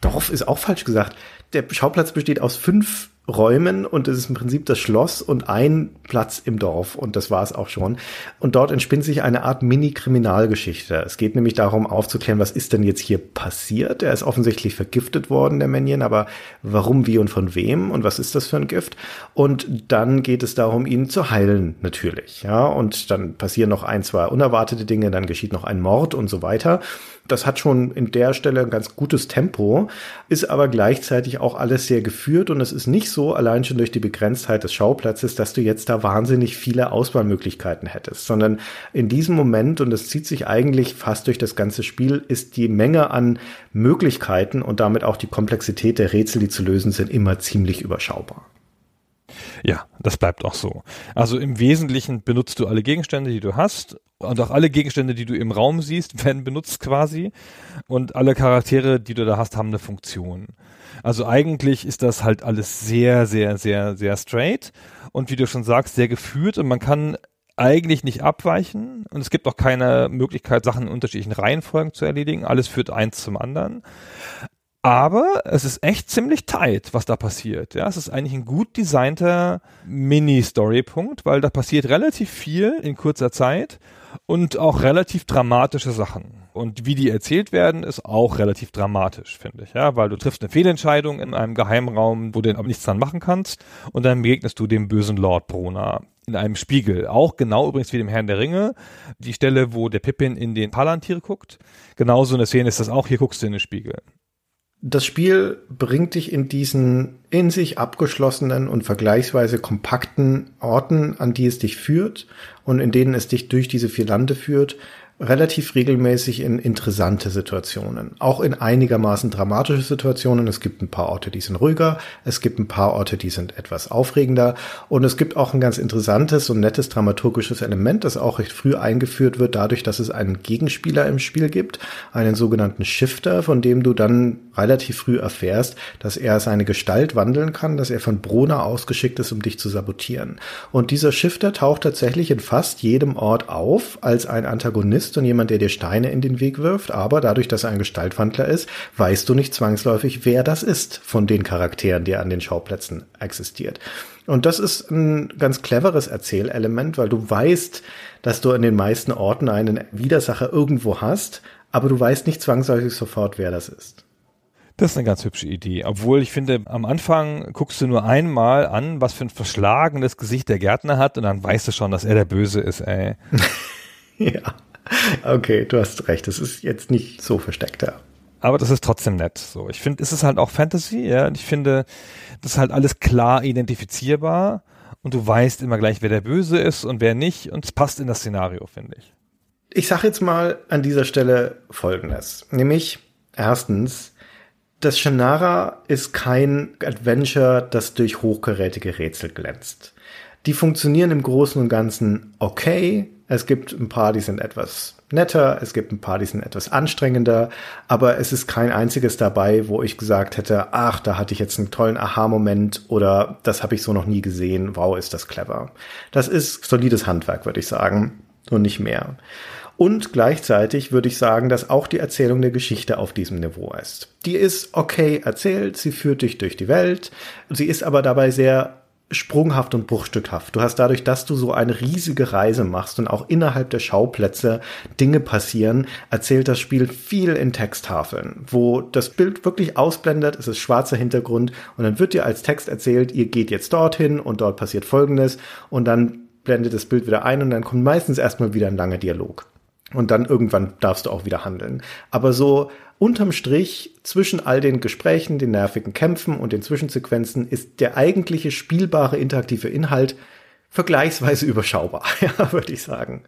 Dorf ist auch falsch gesagt. Der Schauplatz besteht aus fünf Räumen und es ist im Prinzip das Schloss und ein Platz im Dorf und das war es auch schon. Und dort entspinnt sich eine Art Mini-Kriminalgeschichte. Es geht nämlich darum aufzuklären, was ist denn jetzt hier passiert. Er ist offensichtlich vergiftet worden, der Minion, aber warum, wie und von wem und was ist das für ein Gift? Und dann geht es darum, ihn zu heilen, natürlich. Ja, und dann passieren noch ein, zwei unerwartete Dinge, dann geschieht noch ein Mord und so weiter. Das hat schon in der Stelle ein ganz gutes Tempo, ist aber gleichzeitig auch alles sehr geführt und es ist nicht so, allein schon durch die Begrenztheit des Schauplatzes, dass du jetzt da wahnsinnig viele Auswahlmöglichkeiten hättest, sondern in diesem Moment, und das zieht sich eigentlich fast durch das ganze Spiel, ist die Menge an Möglichkeiten und damit auch die Komplexität der Rätsel, die zu lösen sind, immer ziemlich überschaubar. Ja, das bleibt auch so. Also im Wesentlichen benutzt du alle Gegenstände, die du hast und auch alle Gegenstände, die du im Raum siehst, werden benutzt quasi und alle Charaktere, die du da hast, haben eine Funktion. Also eigentlich ist das halt alles sehr, sehr, sehr, sehr straight und wie du schon sagst, sehr geführt und man kann eigentlich nicht abweichen und es gibt auch keine Möglichkeit, Sachen in unterschiedlichen Reihenfolgen zu erledigen. Alles führt eins zum anderen. Aber es ist echt ziemlich tight, was da passiert. Ja, es ist eigentlich ein gut designter Mini-Story-Punkt, weil da passiert relativ viel in kurzer Zeit und auch relativ dramatische Sachen. Und wie die erzählt werden, ist auch relativ dramatisch, finde ich, ja, weil du triffst eine Fehlentscheidung in einem Geheimraum, wo du aber nichts dran machen kannst, und dann begegnest du dem bösen Lord Bruna in einem Spiegel. Auch genau übrigens wie dem Herrn der Ringe. Die Stelle, wo der Pippin in den Palantir guckt. Genauso eine Szene ist das auch. Hier guckst du in den Spiegel. Das Spiel bringt dich in diesen in sich abgeschlossenen und vergleichsweise kompakten Orten, an die es dich führt und in denen es dich durch diese vier Lande führt, relativ regelmäßig in interessante Situationen. Auch in einigermaßen dramatische Situationen. Es gibt ein paar Orte, die sind ruhiger. Es gibt ein paar Orte, die sind etwas aufregender. Und es gibt auch ein ganz interessantes und nettes dramaturgisches Element, das auch recht früh eingeführt wird, dadurch, dass es einen Gegenspieler im Spiel gibt, einen sogenannten Shifter, von dem du dann relativ früh erfährst, dass er seine Gestalt wandeln kann, dass er von Brona ausgeschickt ist, um dich zu sabotieren. Und dieser Shifter taucht tatsächlich in fast jedem Ort auf als ein Antagonist und jemand, der dir Steine in den Weg wirft, aber dadurch, dass er ein Gestaltwandler ist, weißt du nicht zwangsläufig, wer das ist von den Charakteren, die an den Schauplätzen existiert. Und das ist ein ganz cleveres Erzählelement, weil du weißt, dass du in den meisten Orten einen Widersacher irgendwo hast, aber du weißt nicht zwangsläufig sofort, wer das ist. Das ist eine ganz hübsche Idee. Obwohl ich finde, am Anfang guckst du nur einmal an, was für ein verschlagenes Gesicht der Gärtner hat und dann weißt du schon, dass er der Böse ist, ey. ja. Okay, du hast recht. Das ist jetzt nicht so versteckt, ja. Aber das ist trotzdem nett. So, ich finde, es ist halt auch Fantasy, ja. Und ich finde, das ist halt alles klar identifizierbar und du weißt immer gleich, wer der Böse ist und wer nicht und es passt in das Szenario, finde ich. Ich sage jetzt mal an dieser Stelle Folgendes. Nämlich, erstens, das Shannara ist kein Adventure, das durch hochkarätige Rätsel glänzt. Die funktionieren im Großen und Ganzen okay. Es gibt ein paar, die sind etwas netter, es gibt ein paar, die sind etwas anstrengender, aber es ist kein einziges dabei, wo ich gesagt hätte, ach, da hatte ich jetzt einen tollen Aha-Moment oder das habe ich so noch nie gesehen, wow, ist das clever. Das ist solides Handwerk, würde ich sagen, und nicht mehr. Und gleichzeitig würde ich sagen, dass auch die Erzählung der Geschichte auf diesem Niveau ist. Die ist okay erzählt, sie führt dich durch die Welt, sie ist aber dabei sehr sprunghaft und bruchstückhaft. Du hast dadurch, dass du so eine riesige Reise machst und auch innerhalb der Schauplätze Dinge passieren, erzählt das Spiel viel in Texttafeln, wo das Bild wirklich ausblendet, es ist schwarzer Hintergrund und dann wird dir als Text erzählt, ihr geht jetzt dorthin und dort passiert Folgendes und dann blendet das Bild wieder ein und dann kommt meistens erstmal wieder ein langer Dialog. Und dann irgendwann darfst du auch wieder handeln. Aber so unterm Strich zwischen all den Gesprächen, den nervigen Kämpfen und den Zwischensequenzen ist der eigentliche spielbare interaktive Inhalt vergleichsweise überschaubar, ja, würde ich sagen.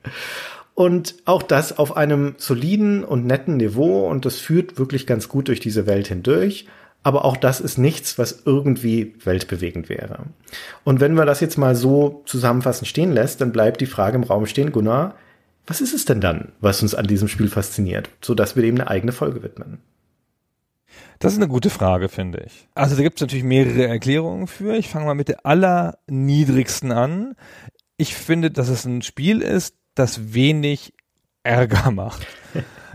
Und auch das auf einem soliden und netten Niveau und das führt wirklich ganz gut durch diese Welt hindurch. Aber auch das ist nichts, was irgendwie weltbewegend wäre. Und wenn man das jetzt mal so zusammenfassend stehen lässt, dann bleibt die Frage im Raum stehen, Gunnar, was ist es denn dann, was uns an diesem Spiel fasziniert, so dass wir dem eine eigene Folge widmen? Das ist eine gute Frage, finde ich. Also da gibt es natürlich mehrere Erklärungen für. Ich fange mal mit der allerniedrigsten an. Ich finde, dass es ein Spiel ist, das wenig Ärger macht.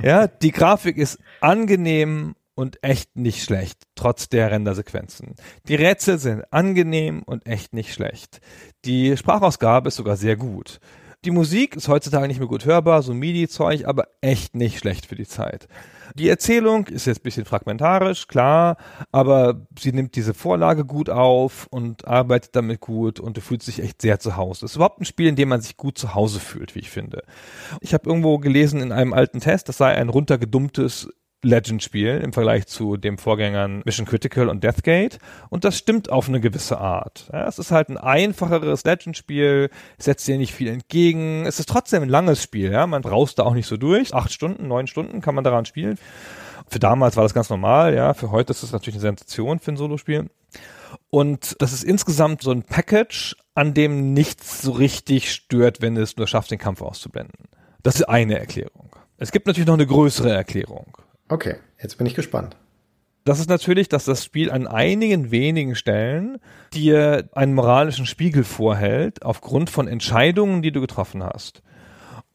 ja, die Grafik ist angenehm und echt nicht schlecht, trotz der Rendersequenzen. Die Rätsel sind angenehm und echt nicht schlecht. Die Sprachausgabe ist sogar sehr gut. Die Musik ist heutzutage nicht mehr gut hörbar, so MIDI-Zeug, aber echt nicht schlecht für die Zeit. Die Erzählung ist jetzt ein bisschen fragmentarisch, klar, aber sie nimmt diese Vorlage gut auf und arbeitet damit gut und du fühlst dich echt sehr zu Hause. Es ist überhaupt ein Spiel, in dem man sich gut zu Hause fühlt, wie ich finde. Ich habe irgendwo gelesen in einem alten Test, das sei ein runtergedummtes Legend-Spiel im Vergleich zu dem Vorgängern Mission Critical und Deathgate. Und das stimmt auf eine gewisse Art. Ja, es ist halt ein einfacheres Legend-Spiel, setzt dir nicht viel entgegen. Es ist trotzdem ein langes Spiel. Ja? Man braucht da auch nicht so durch. Acht Stunden, neun Stunden kann man daran spielen. Für damals war das ganz normal. Ja, Für heute ist das natürlich eine Sensation für ein Solospiel. Und das ist insgesamt so ein Package, an dem nichts so richtig stört, wenn es nur schafft, den Kampf auszublenden. Das ist eine Erklärung. Es gibt natürlich noch eine größere Erklärung. Okay, jetzt bin ich gespannt. Das ist natürlich, dass das Spiel an einigen wenigen Stellen dir einen moralischen Spiegel vorhält, aufgrund von Entscheidungen, die du getroffen hast.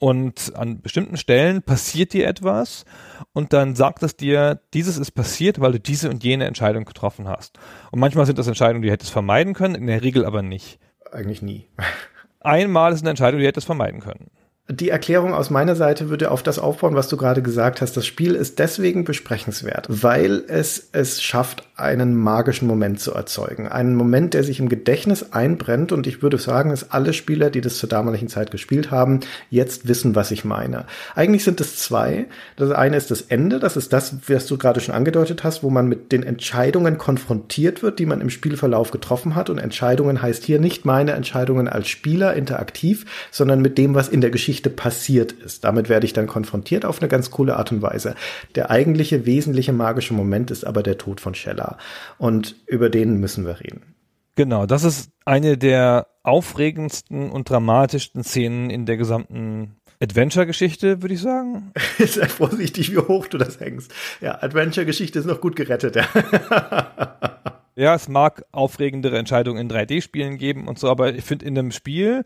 Und an bestimmten Stellen passiert dir etwas und dann sagt es dir, dieses ist passiert, weil du diese und jene Entscheidung getroffen hast. Und manchmal sind das Entscheidungen, die du hättest vermeiden können, in der Regel aber nicht. Eigentlich nie. Einmal ist eine Entscheidung, die du hättest vermeiden können. Die Erklärung aus meiner Seite würde auf das aufbauen, was du gerade gesagt hast. Das Spiel ist deswegen besprechenswert, weil es es schafft, einen magischen Moment zu erzeugen. Einen Moment, der sich im Gedächtnis einbrennt und ich würde sagen, dass alle Spieler, die das zur damaligen Zeit gespielt haben, jetzt wissen, was ich meine. Eigentlich sind es zwei. Das eine ist das Ende, das ist das, was du gerade schon angedeutet hast, wo man mit den Entscheidungen konfrontiert wird, die man im Spielverlauf getroffen hat. Und Entscheidungen heißt hier nicht meine Entscheidungen als Spieler interaktiv, sondern mit dem, was in der Geschichte Geschichte passiert ist. Damit werde ich dann konfrontiert auf eine ganz coole Art und Weise. Der eigentliche wesentliche magische Moment ist aber der Tod von Shella. Und über den müssen wir reden. Genau, das ist eine der aufregendsten und dramatischsten Szenen in der gesamten Adventure-Geschichte, würde ich sagen. Sei vorsichtig, wie hoch du das hängst. Ja, Adventure-Geschichte ist noch gut gerettet, ja. ja, es mag aufregendere Entscheidungen in 3D-Spielen geben und so, aber ich finde in einem Spiel,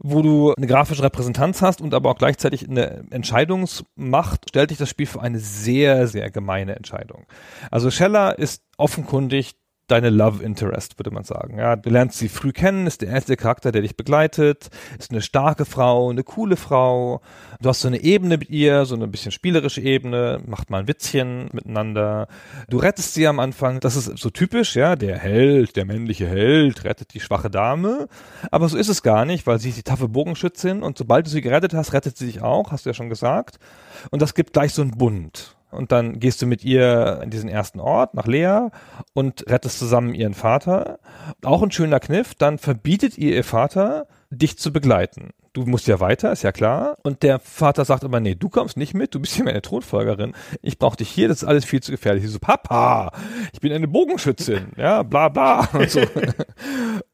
wo du eine grafische Repräsentanz hast und aber auch gleichzeitig eine Entscheidungsmacht, stellt dich das Spiel für eine sehr, sehr gemeine Entscheidung. Also Scheller ist offenkundig deine Love Interest, würde man sagen. Ja, du lernst sie früh kennen, ist der erste Charakter, der dich begleitet, ist eine starke Frau, eine coole Frau. Du hast so eine Ebene mit ihr, so eine bisschen spielerische Ebene, macht mal ein Witzchen miteinander. Du rettest sie am Anfang, das ist so typisch, ja, der Held, der männliche Held rettet die schwache Dame. Aber so ist es gar nicht, weil sie ist die taffe Bogenschützin und sobald du sie gerettet hast, rettet sie dich auch, hast du ja schon gesagt. Und das gibt gleich so einen Bund und dann gehst du mit ihr in diesen ersten Ort nach Lea und rettest zusammen ihren Vater. Auch ein schöner Kniff, dann verbietet ihr ihr Vater, dich zu begleiten. Du musst ja weiter, ist ja klar. Und der Vater sagt aber, nee, du kommst nicht mit, du bist hier meine Thronfolgerin. Ich brauche dich hier, das ist alles viel zu gefährlich. Ich so, Papa, ich bin eine Bogenschützin, ja, bla bla und so.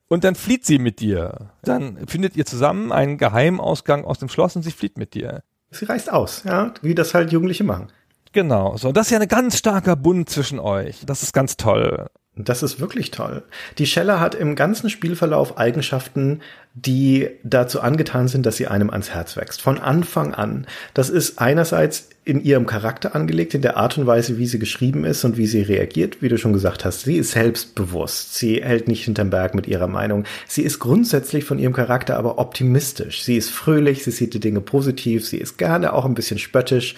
Und dann flieht sie mit dir. Dann findet ihr zusammen einen Geheimausgang aus dem Schloss und sie flieht mit dir. Sie reißt aus, ja, wie das halt Jugendliche machen. Genau, so. Das ist ja ein ganz starker Bund zwischen euch. Das ist ganz toll. Das ist wirklich toll. Die Scheller hat im ganzen Spielverlauf Eigenschaften, die dazu angetan sind, dass sie einem ans Herz wächst. Von Anfang an. Das ist einerseits in ihrem Charakter angelegt, in der Art und Weise, wie sie geschrieben ist und wie sie reagiert, wie du schon gesagt hast. Sie ist selbstbewusst. Sie hält nicht hinterm Berg mit ihrer Meinung. Sie ist grundsätzlich von ihrem Charakter aber optimistisch. Sie ist fröhlich, sie sieht die Dinge positiv, sie ist gerne auch ein bisschen spöttisch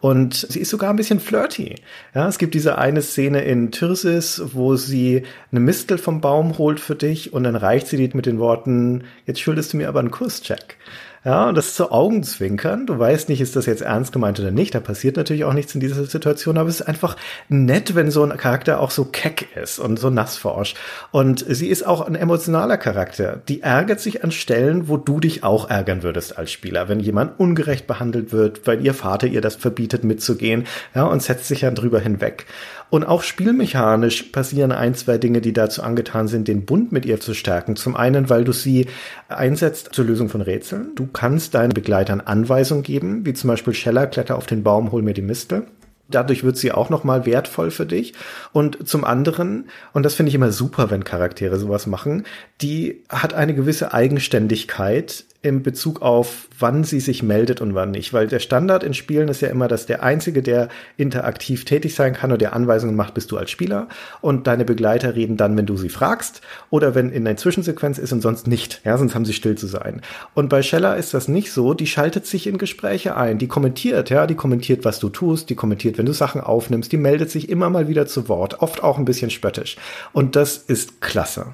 und sie ist sogar ein bisschen flirty. Ja, es gibt diese eine Szene in Tyrsis, wo sie eine Mistel vom Baum holt für dich und dann reicht sie die mit den Worten, jetzt schuldest du mir aber einen Kusscheck. Ja, und das ist so Augenzwinkern. Du weißt nicht, ist das jetzt ernst gemeint oder nicht. Da passiert natürlich auch nichts in dieser Situation, aber es ist einfach nett, wenn so ein Charakter auch so keck ist und so nassforsch. Und sie ist auch ein emotionaler Charakter. Die ärgert sich an Stellen, wo du dich auch ärgern würdest als Spieler, wenn jemand ungerecht behandelt wird, weil ihr Vater ihr das verbietet mitzugehen, ja, und setzt sich dann drüber hinweg. Und auch spielmechanisch passieren ein, zwei Dinge, die dazu angetan sind, den Bund mit ihr zu stärken. Zum einen, weil du sie einsetzt zur Lösung von Rätseln. Du kannst deinen Begleitern Anweisungen geben, wie zum Beispiel Scheller, kletter auf den Baum, hol mir die Mistel. Dadurch wird sie auch nochmal wertvoll für dich. Und zum anderen, und das finde ich immer super, wenn Charaktere sowas machen, die hat eine gewisse Eigenständigkeit in Bezug auf, wann sie sich meldet und wann nicht. Weil der Standard in Spielen ist ja immer, dass der Einzige, der interaktiv tätig sein kann und der Anweisungen macht, bist du als Spieler. Und deine Begleiter reden dann, wenn du sie fragst oder wenn in der Zwischensequenz ist und sonst nicht. Ja, sonst haben sie still zu sein. Und bei Scheller ist das nicht so. Die schaltet sich in Gespräche ein. Die kommentiert, ja, die kommentiert, was du tust. Die kommentiert, wenn du Sachen aufnimmst. Die meldet sich immer mal wieder zu Wort. Oft auch ein bisschen spöttisch. Und das ist klasse.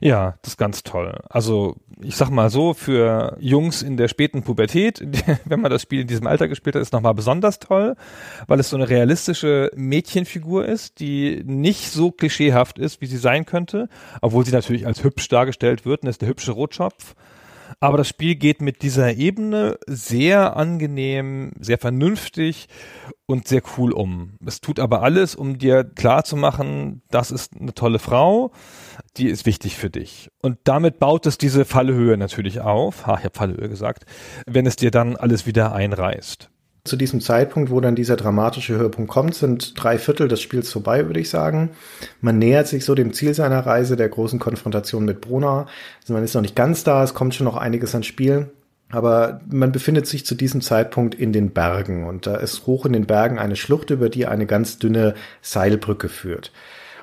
Ja, das ist ganz toll. Also ich sag mal so, für Jungs in der späten Pubertät, wenn man das Spiel in diesem Alter gespielt hat, ist nochmal besonders toll, weil es so eine realistische Mädchenfigur ist, die nicht so klischeehaft ist, wie sie sein könnte, obwohl sie natürlich als hübsch dargestellt wird, und ist der hübsche Rotschopf. Aber das Spiel geht mit dieser Ebene sehr angenehm, sehr vernünftig und sehr cool um. Es tut aber alles, um dir klarzumachen, das ist eine tolle Frau, die ist wichtig für dich. Und damit baut es diese Fallhöhe natürlich auf. Ha, ich habe Fallhöhe gesagt, wenn es dir dann alles wieder einreißt. Zu diesem Zeitpunkt, wo dann dieser dramatische Höhepunkt kommt, sind drei Viertel des Spiels vorbei, würde ich sagen. Man nähert sich so dem Ziel seiner Reise, der großen Konfrontation mit Bruna. Also man ist noch nicht ganz da, es kommt schon noch einiges an Spiel. Aber man befindet sich zu diesem Zeitpunkt in den Bergen und da ist hoch in den Bergen eine Schlucht, über die eine ganz dünne Seilbrücke führt.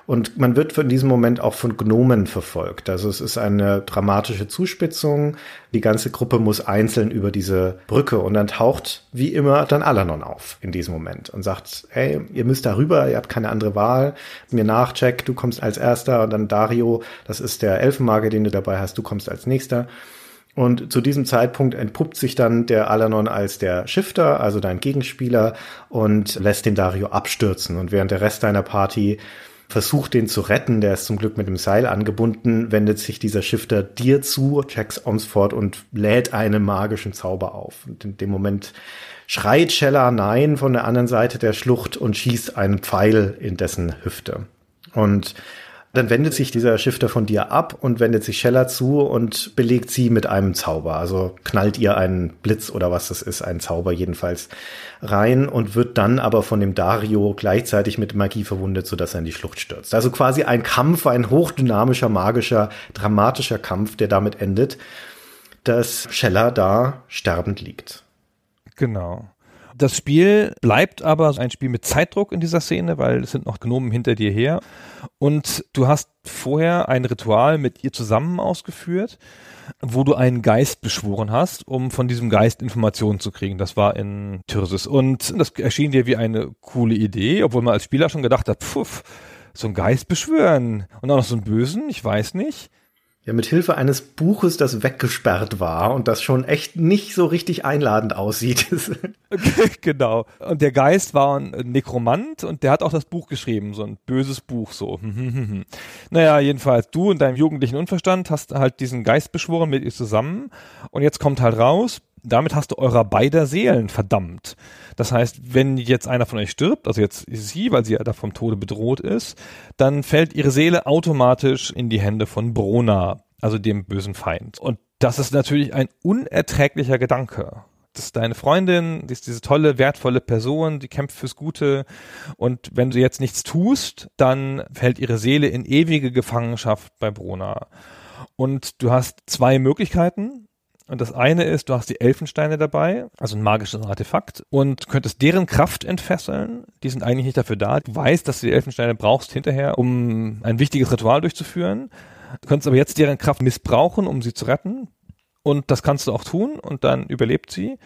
Und man wird von diesem Moment auch von Gnomen verfolgt. Also es ist eine dramatische Zuspitzung. Die ganze Gruppe muss einzeln über diese Brücke und dann taucht wie immer dann Alanon auf in diesem Moment und sagt, hey, ihr müsst da rüber, ihr habt keine andere Wahl. Mir nach, du kommst als erster und dann Dario, das ist der Elfenmagier, den du dabei hast, du kommst als nächster. Und zu diesem Zeitpunkt entpuppt sich dann der Alanon als der Shifter, also dein Gegenspieler, und lässt den Dario abstürzen. Und während der Rest deiner Party versucht den zu retten, der ist zum Glück mit dem Seil angebunden, wendet sich dieser Shifter dir zu, Jax Omsford, und lädt einen magischen Zauber auf. Und in dem Moment schreit Scheller Nein von der anderen Seite der Schlucht und schießt einen Pfeil in dessen Hüfte. Und dann wendet sich dieser Shifter von dir ab und wendet sich Scheller zu und belegt sie mit einem Zauber. Also knallt ihr einen Blitz oder was das ist, einen Zauber jedenfalls rein und wird dann aber von dem Dario gleichzeitig mit Magie verwundet, sodass er in die Schlucht stürzt. Also quasi ein Kampf, ein hochdynamischer, magischer, dramatischer Kampf, der damit endet, dass Scheller da sterbend liegt. Genau. Das Spiel bleibt aber ein Spiel mit Zeitdruck in dieser Szene, weil es sind noch Gnomen hinter dir her. Und du hast vorher ein Ritual mit ihr zusammen ausgeführt, wo du einen Geist beschworen hast, um von diesem Geist Informationen zu kriegen. Das war in Tyrsis. Und das erschien dir wie eine coole Idee, obwohl man als Spieler schon gedacht hat, pfuff, so einen Geist beschwören. Und auch noch so einen Bösen, ich weiß nicht ja mit Hilfe eines Buches, das weggesperrt war und das schon echt nicht so richtig einladend aussieht. genau. Und der Geist war ein Nekromant und der hat auch das Buch geschrieben, so ein böses Buch so. naja, jedenfalls du und deinem jugendlichen Unverstand hast halt diesen Geist beschworen mit ihr zusammen und jetzt kommt halt raus, damit hast du eurer beider Seelen verdammt. Das heißt, wenn jetzt einer von euch stirbt, also jetzt sie, weil sie ja da vom Tode bedroht ist, dann fällt ihre Seele automatisch in die Hände von Brona, also dem bösen Feind. Und das ist natürlich ein unerträglicher Gedanke. Das ist deine Freundin, die ist diese tolle, wertvolle Person, die kämpft fürs Gute. Und wenn du jetzt nichts tust, dann fällt ihre Seele in ewige Gefangenschaft bei Brona. Und du hast zwei Möglichkeiten. Und das eine ist, du hast die Elfensteine dabei, also ein magisches Artefakt, und könntest deren Kraft entfesseln. Die sind eigentlich nicht dafür da. Du weißt, dass du die Elfensteine brauchst hinterher, um ein wichtiges Ritual durchzuführen. Du könntest aber jetzt deren Kraft missbrauchen, um sie zu retten. Und das kannst du auch tun und dann überlebt sie.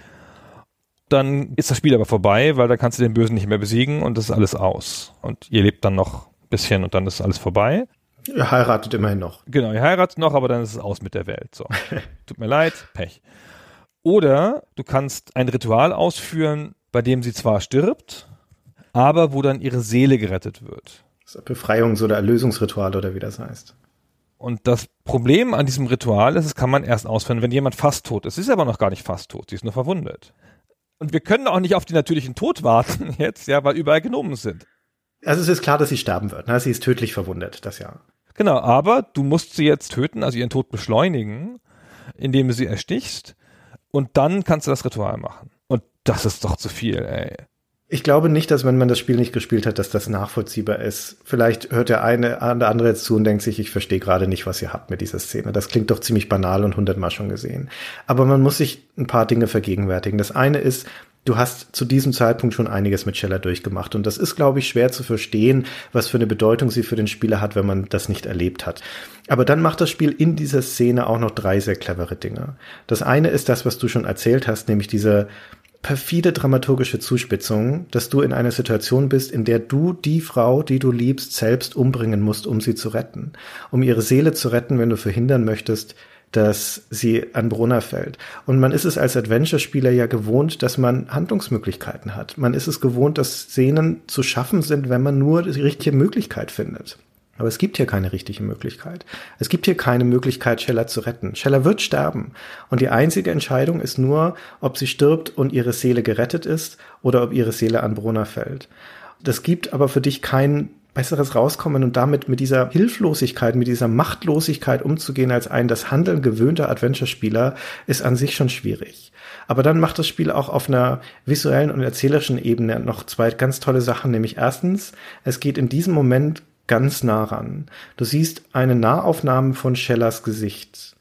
Dann ist das Spiel aber vorbei, weil dann kannst du den Bösen nicht mehr besiegen und das ist alles aus. Und ihr lebt dann noch ein bisschen und dann ist alles vorbei. Ihr heiratet immerhin noch. Genau, ihr heiratet noch, aber dann ist es aus mit der Welt. So. Tut mir leid, Pech. Oder du kannst ein Ritual ausführen, bei dem sie zwar stirbt, aber wo dann ihre Seele gerettet wird. Das Befreiungs- oder Erlösungsritual oder wie das heißt. Und das Problem an diesem Ritual ist, es kann man erst ausführen, wenn jemand fast tot ist. Sie ist aber noch gar nicht fast tot, sie ist nur verwundet. Und wir können auch nicht auf den natürlichen Tod warten jetzt, ja, weil überall Genomen sind. Also es ist klar, dass sie sterben wird. Ne? Sie ist tödlich verwundet, das ja. Genau, aber du musst sie jetzt töten, also ihren Tod beschleunigen, indem du sie erstichst. Und dann kannst du das Ritual machen. Und das ist doch zu viel, ey. Ich glaube nicht, dass wenn man das Spiel nicht gespielt hat, dass das nachvollziehbar ist. Vielleicht hört der eine der andere jetzt zu und denkt sich, ich verstehe gerade nicht, was ihr habt mit dieser Szene. Das klingt doch ziemlich banal und hundertmal schon gesehen. Aber man muss sich ein paar Dinge vergegenwärtigen. Das eine ist, du hast zu diesem Zeitpunkt schon einiges mit Scheller durchgemacht. Und das ist, glaube ich, schwer zu verstehen, was für eine Bedeutung sie für den Spieler hat, wenn man das nicht erlebt hat. Aber dann macht das Spiel in dieser Szene auch noch drei sehr clevere Dinge. Das eine ist das, was du schon erzählt hast, nämlich diese perfide dramaturgische Zuspitzung, dass du in einer Situation bist, in der du die Frau, die du liebst, selbst umbringen musst, um sie zu retten. Um ihre Seele zu retten, wenn du verhindern möchtest, dass sie an Brunner fällt. Und man ist es als Adventure-Spieler ja gewohnt, dass man Handlungsmöglichkeiten hat. Man ist es gewohnt, dass Szenen zu schaffen sind, wenn man nur die richtige Möglichkeit findet. Aber es gibt hier keine richtige Möglichkeit. Es gibt hier keine Möglichkeit, Scheller zu retten. Scheller wird sterben. Und die einzige Entscheidung ist nur, ob sie stirbt und ihre Seele gerettet ist oder ob ihre Seele an Brunner fällt. Das gibt aber für dich kein Besseres rauskommen und damit mit dieser Hilflosigkeit, mit dieser Machtlosigkeit umzugehen als ein das Handeln gewöhnter Adventure-Spieler ist an sich schon schwierig. Aber dann macht das Spiel auch auf einer visuellen und erzählerischen Ebene noch zwei ganz tolle Sachen, nämlich erstens, es geht in diesem Moment ganz nah ran. Du siehst eine Nahaufnahme von Schellers Gesicht.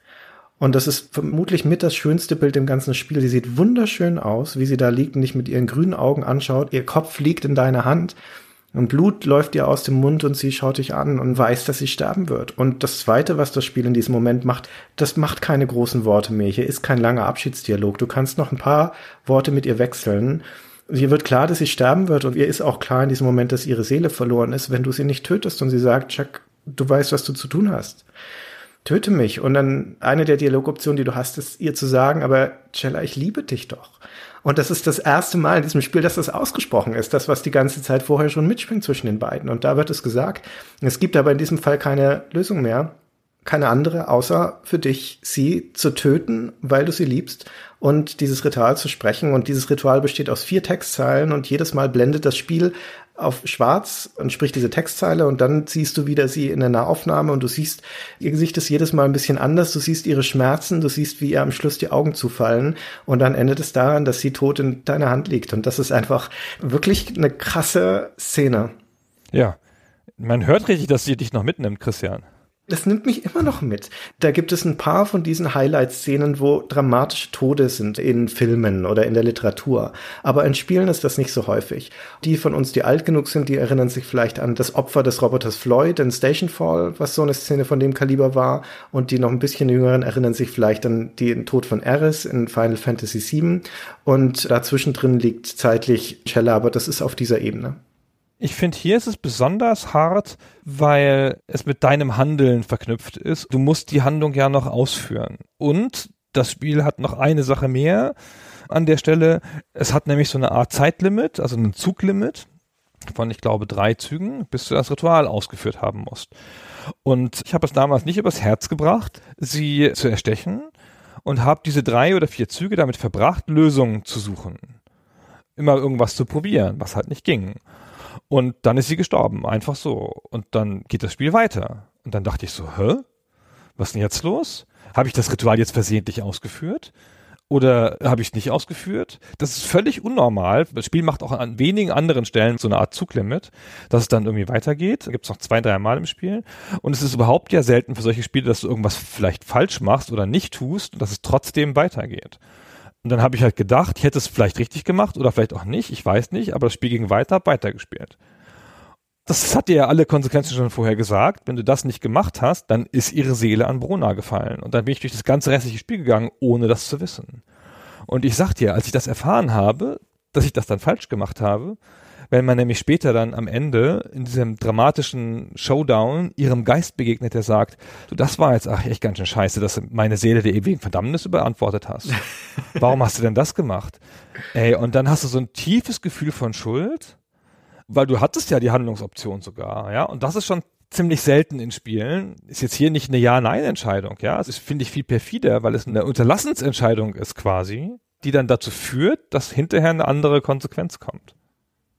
Und das ist vermutlich mit das schönste Bild im ganzen Spiel. Sie sieht wunderschön aus, wie sie da liegt und dich mit ihren grünen Augen anschaut. Ihr Kopf liegt in deiner Hand und Blut läuft ihr aus dem Mund und sie schaut dich an und weiß, dass sie sterben wird. Und das Zweite, was das Spiel in diesem Moment macht, das macht keine großen Worte mehr. Hier ist kein langer Abschiedsdialog. Du kannst noch ein paar Worte mit ihr wechseln. Ihr wird klar, dass sie sterben wird und ihr ist auch klar in diesem Moment, dass ihre Seele verloren ist, wenn du sie nicht tötest und sie sagt, Chuck, du weißt, was du zu tun hast. töte mich. Und dann eine der Dialogoptionen, die du hast, ist ihr zu sagen, aber Cella, ich liebe dich doch. Und das ist das erste Mal in diesem Spiel, dass das ausgesprochen ist. Das, was die ganze Zeit vorher schon mitschwingt zwischen den beiden. Und da wird es gesagt. Es gibt aber in diesem Fall keine Lösung mehr. Keine andere, außer für dich, sie zu töten, weil du sie liebst und dieses Ritual zu sprechen. Und dieses Ritual besteht aus vier Textzeilen und jedes Mal blendet das Spiel auf schwarz und spricht diese Textzeile und dann siehst du wieder sie in der Nahaufnahme und du siehst, ihr Gesicht ist jedes Mal ein bisschen anders, du siehst ihre Schmerzen, du siehst, wie ihr am Schluss die Augen zufallen und dann endet es daran, dass sie tot in deiner Hand liegt und das ist einfach wirklich eine krasse Szene. Ja, man hört richtig, dass sie dich noch mitnimmt, Christian das nimmt mich immer noch mit. Da gibt es ein paar von diesen Highlight-Szenen, wo dramatische Tode sind in Filmen oder in der Literatur. Aber in Spielen ist das nicht so häufig. Die von uns, die alt genug sind, die erinnern sich vielleicht an das Opfer des Roboters Floyd in Stationfall, was so eine Szene von dem Kaliber war. Und die noch ein bisschen jüngeren erinnern sich vielleicht an den Tod von Ares in Final Fantasy VII. Und dazwischen drin liegt zeitlich Cella, aber das ist auf dieser Ebene. Ich finde, hier ist es besonders hart, weil es mit deinem Handeln verknüpft ist. Du musst die Handlung ja noch ausführen. Und das Spiel hat noch eine Sache mehr an der Stelle. Es hat nämlich so eine Art Zeitlimit, also ein Zuglimit von, ich glaube, drei Zügen, bis du das Ritual ausgeführt haben musst. Und ich habe es damals nicht übers Herz gebracht, sie zu erstechen und habe diese drei oder vier Züge damit verbracht, Lösungen zu suchen. Immer irgendwas zu probieren, was halt nicht ging. Und dann ist sie gestorben, einfach so. Und dann geht das Spiel weiter. Und dann dachte ich so, hä? Was ist denn jetzt los? Habe ich das Ritual jetzt versehentlich ausgeführt? Oder habe ich es nicht ausgeführt? Das ist völlig unnormal. Das Spiel macht auch an wenigen anderen Stellen so eine Art Zuglimit, dass es dann irgendwie weitergeht. Da gibt es noch zwei, drei Mal im Spiel. Und es ist überhaupt ja selten für solche Spiele, dass du irgendwas vielleicht falsch machst oder nicht tust und dass es trotzdem weitergeht. Und dann habe ich halt gedacht, ich hätte es vielleicht richtig gemacht oder vielleicht auch nicht, ich weiß nicht, aber das Spiel ging weiter, weitergespielt. Das hat dir ja alle Konsequenzen schon vorher gesagt. Wenn du das nicht gemacht hast, dann ist ihre Seele an Bruna gefallen. Und dann bin ich durch das ganze restliche Spiel gegangen, ohne das zu wissen. Und ich sag dir, als ich das erfahren habe, dass ich das dann falsch gemacht habe, wenn man nämlich später dann am Ende in diesem dramatischen Showdown ihrem Geist begegnet, der sagt, du, das war jetzt ach, echt ganz schön scheiße, dass meine Seele der ewigen Verdammnis überantwortet hast. Warum hast du denn das gemacht? Ey, und dann hast du so ein tiefes Gefühl von Schuld, weil du hattest ja die Handlungsoption sogar, ja, und das ist schon ziemlich selten in Spielen. Ist jetzt hier nicht eine Ja-Nein-Entscheidung, ja. Ist, finde ich, viel perfider, weil es eine Unterlassensentscheidung ist quasi, die dann dazu führt, dass hinterher eine andere Konsequenz kommt.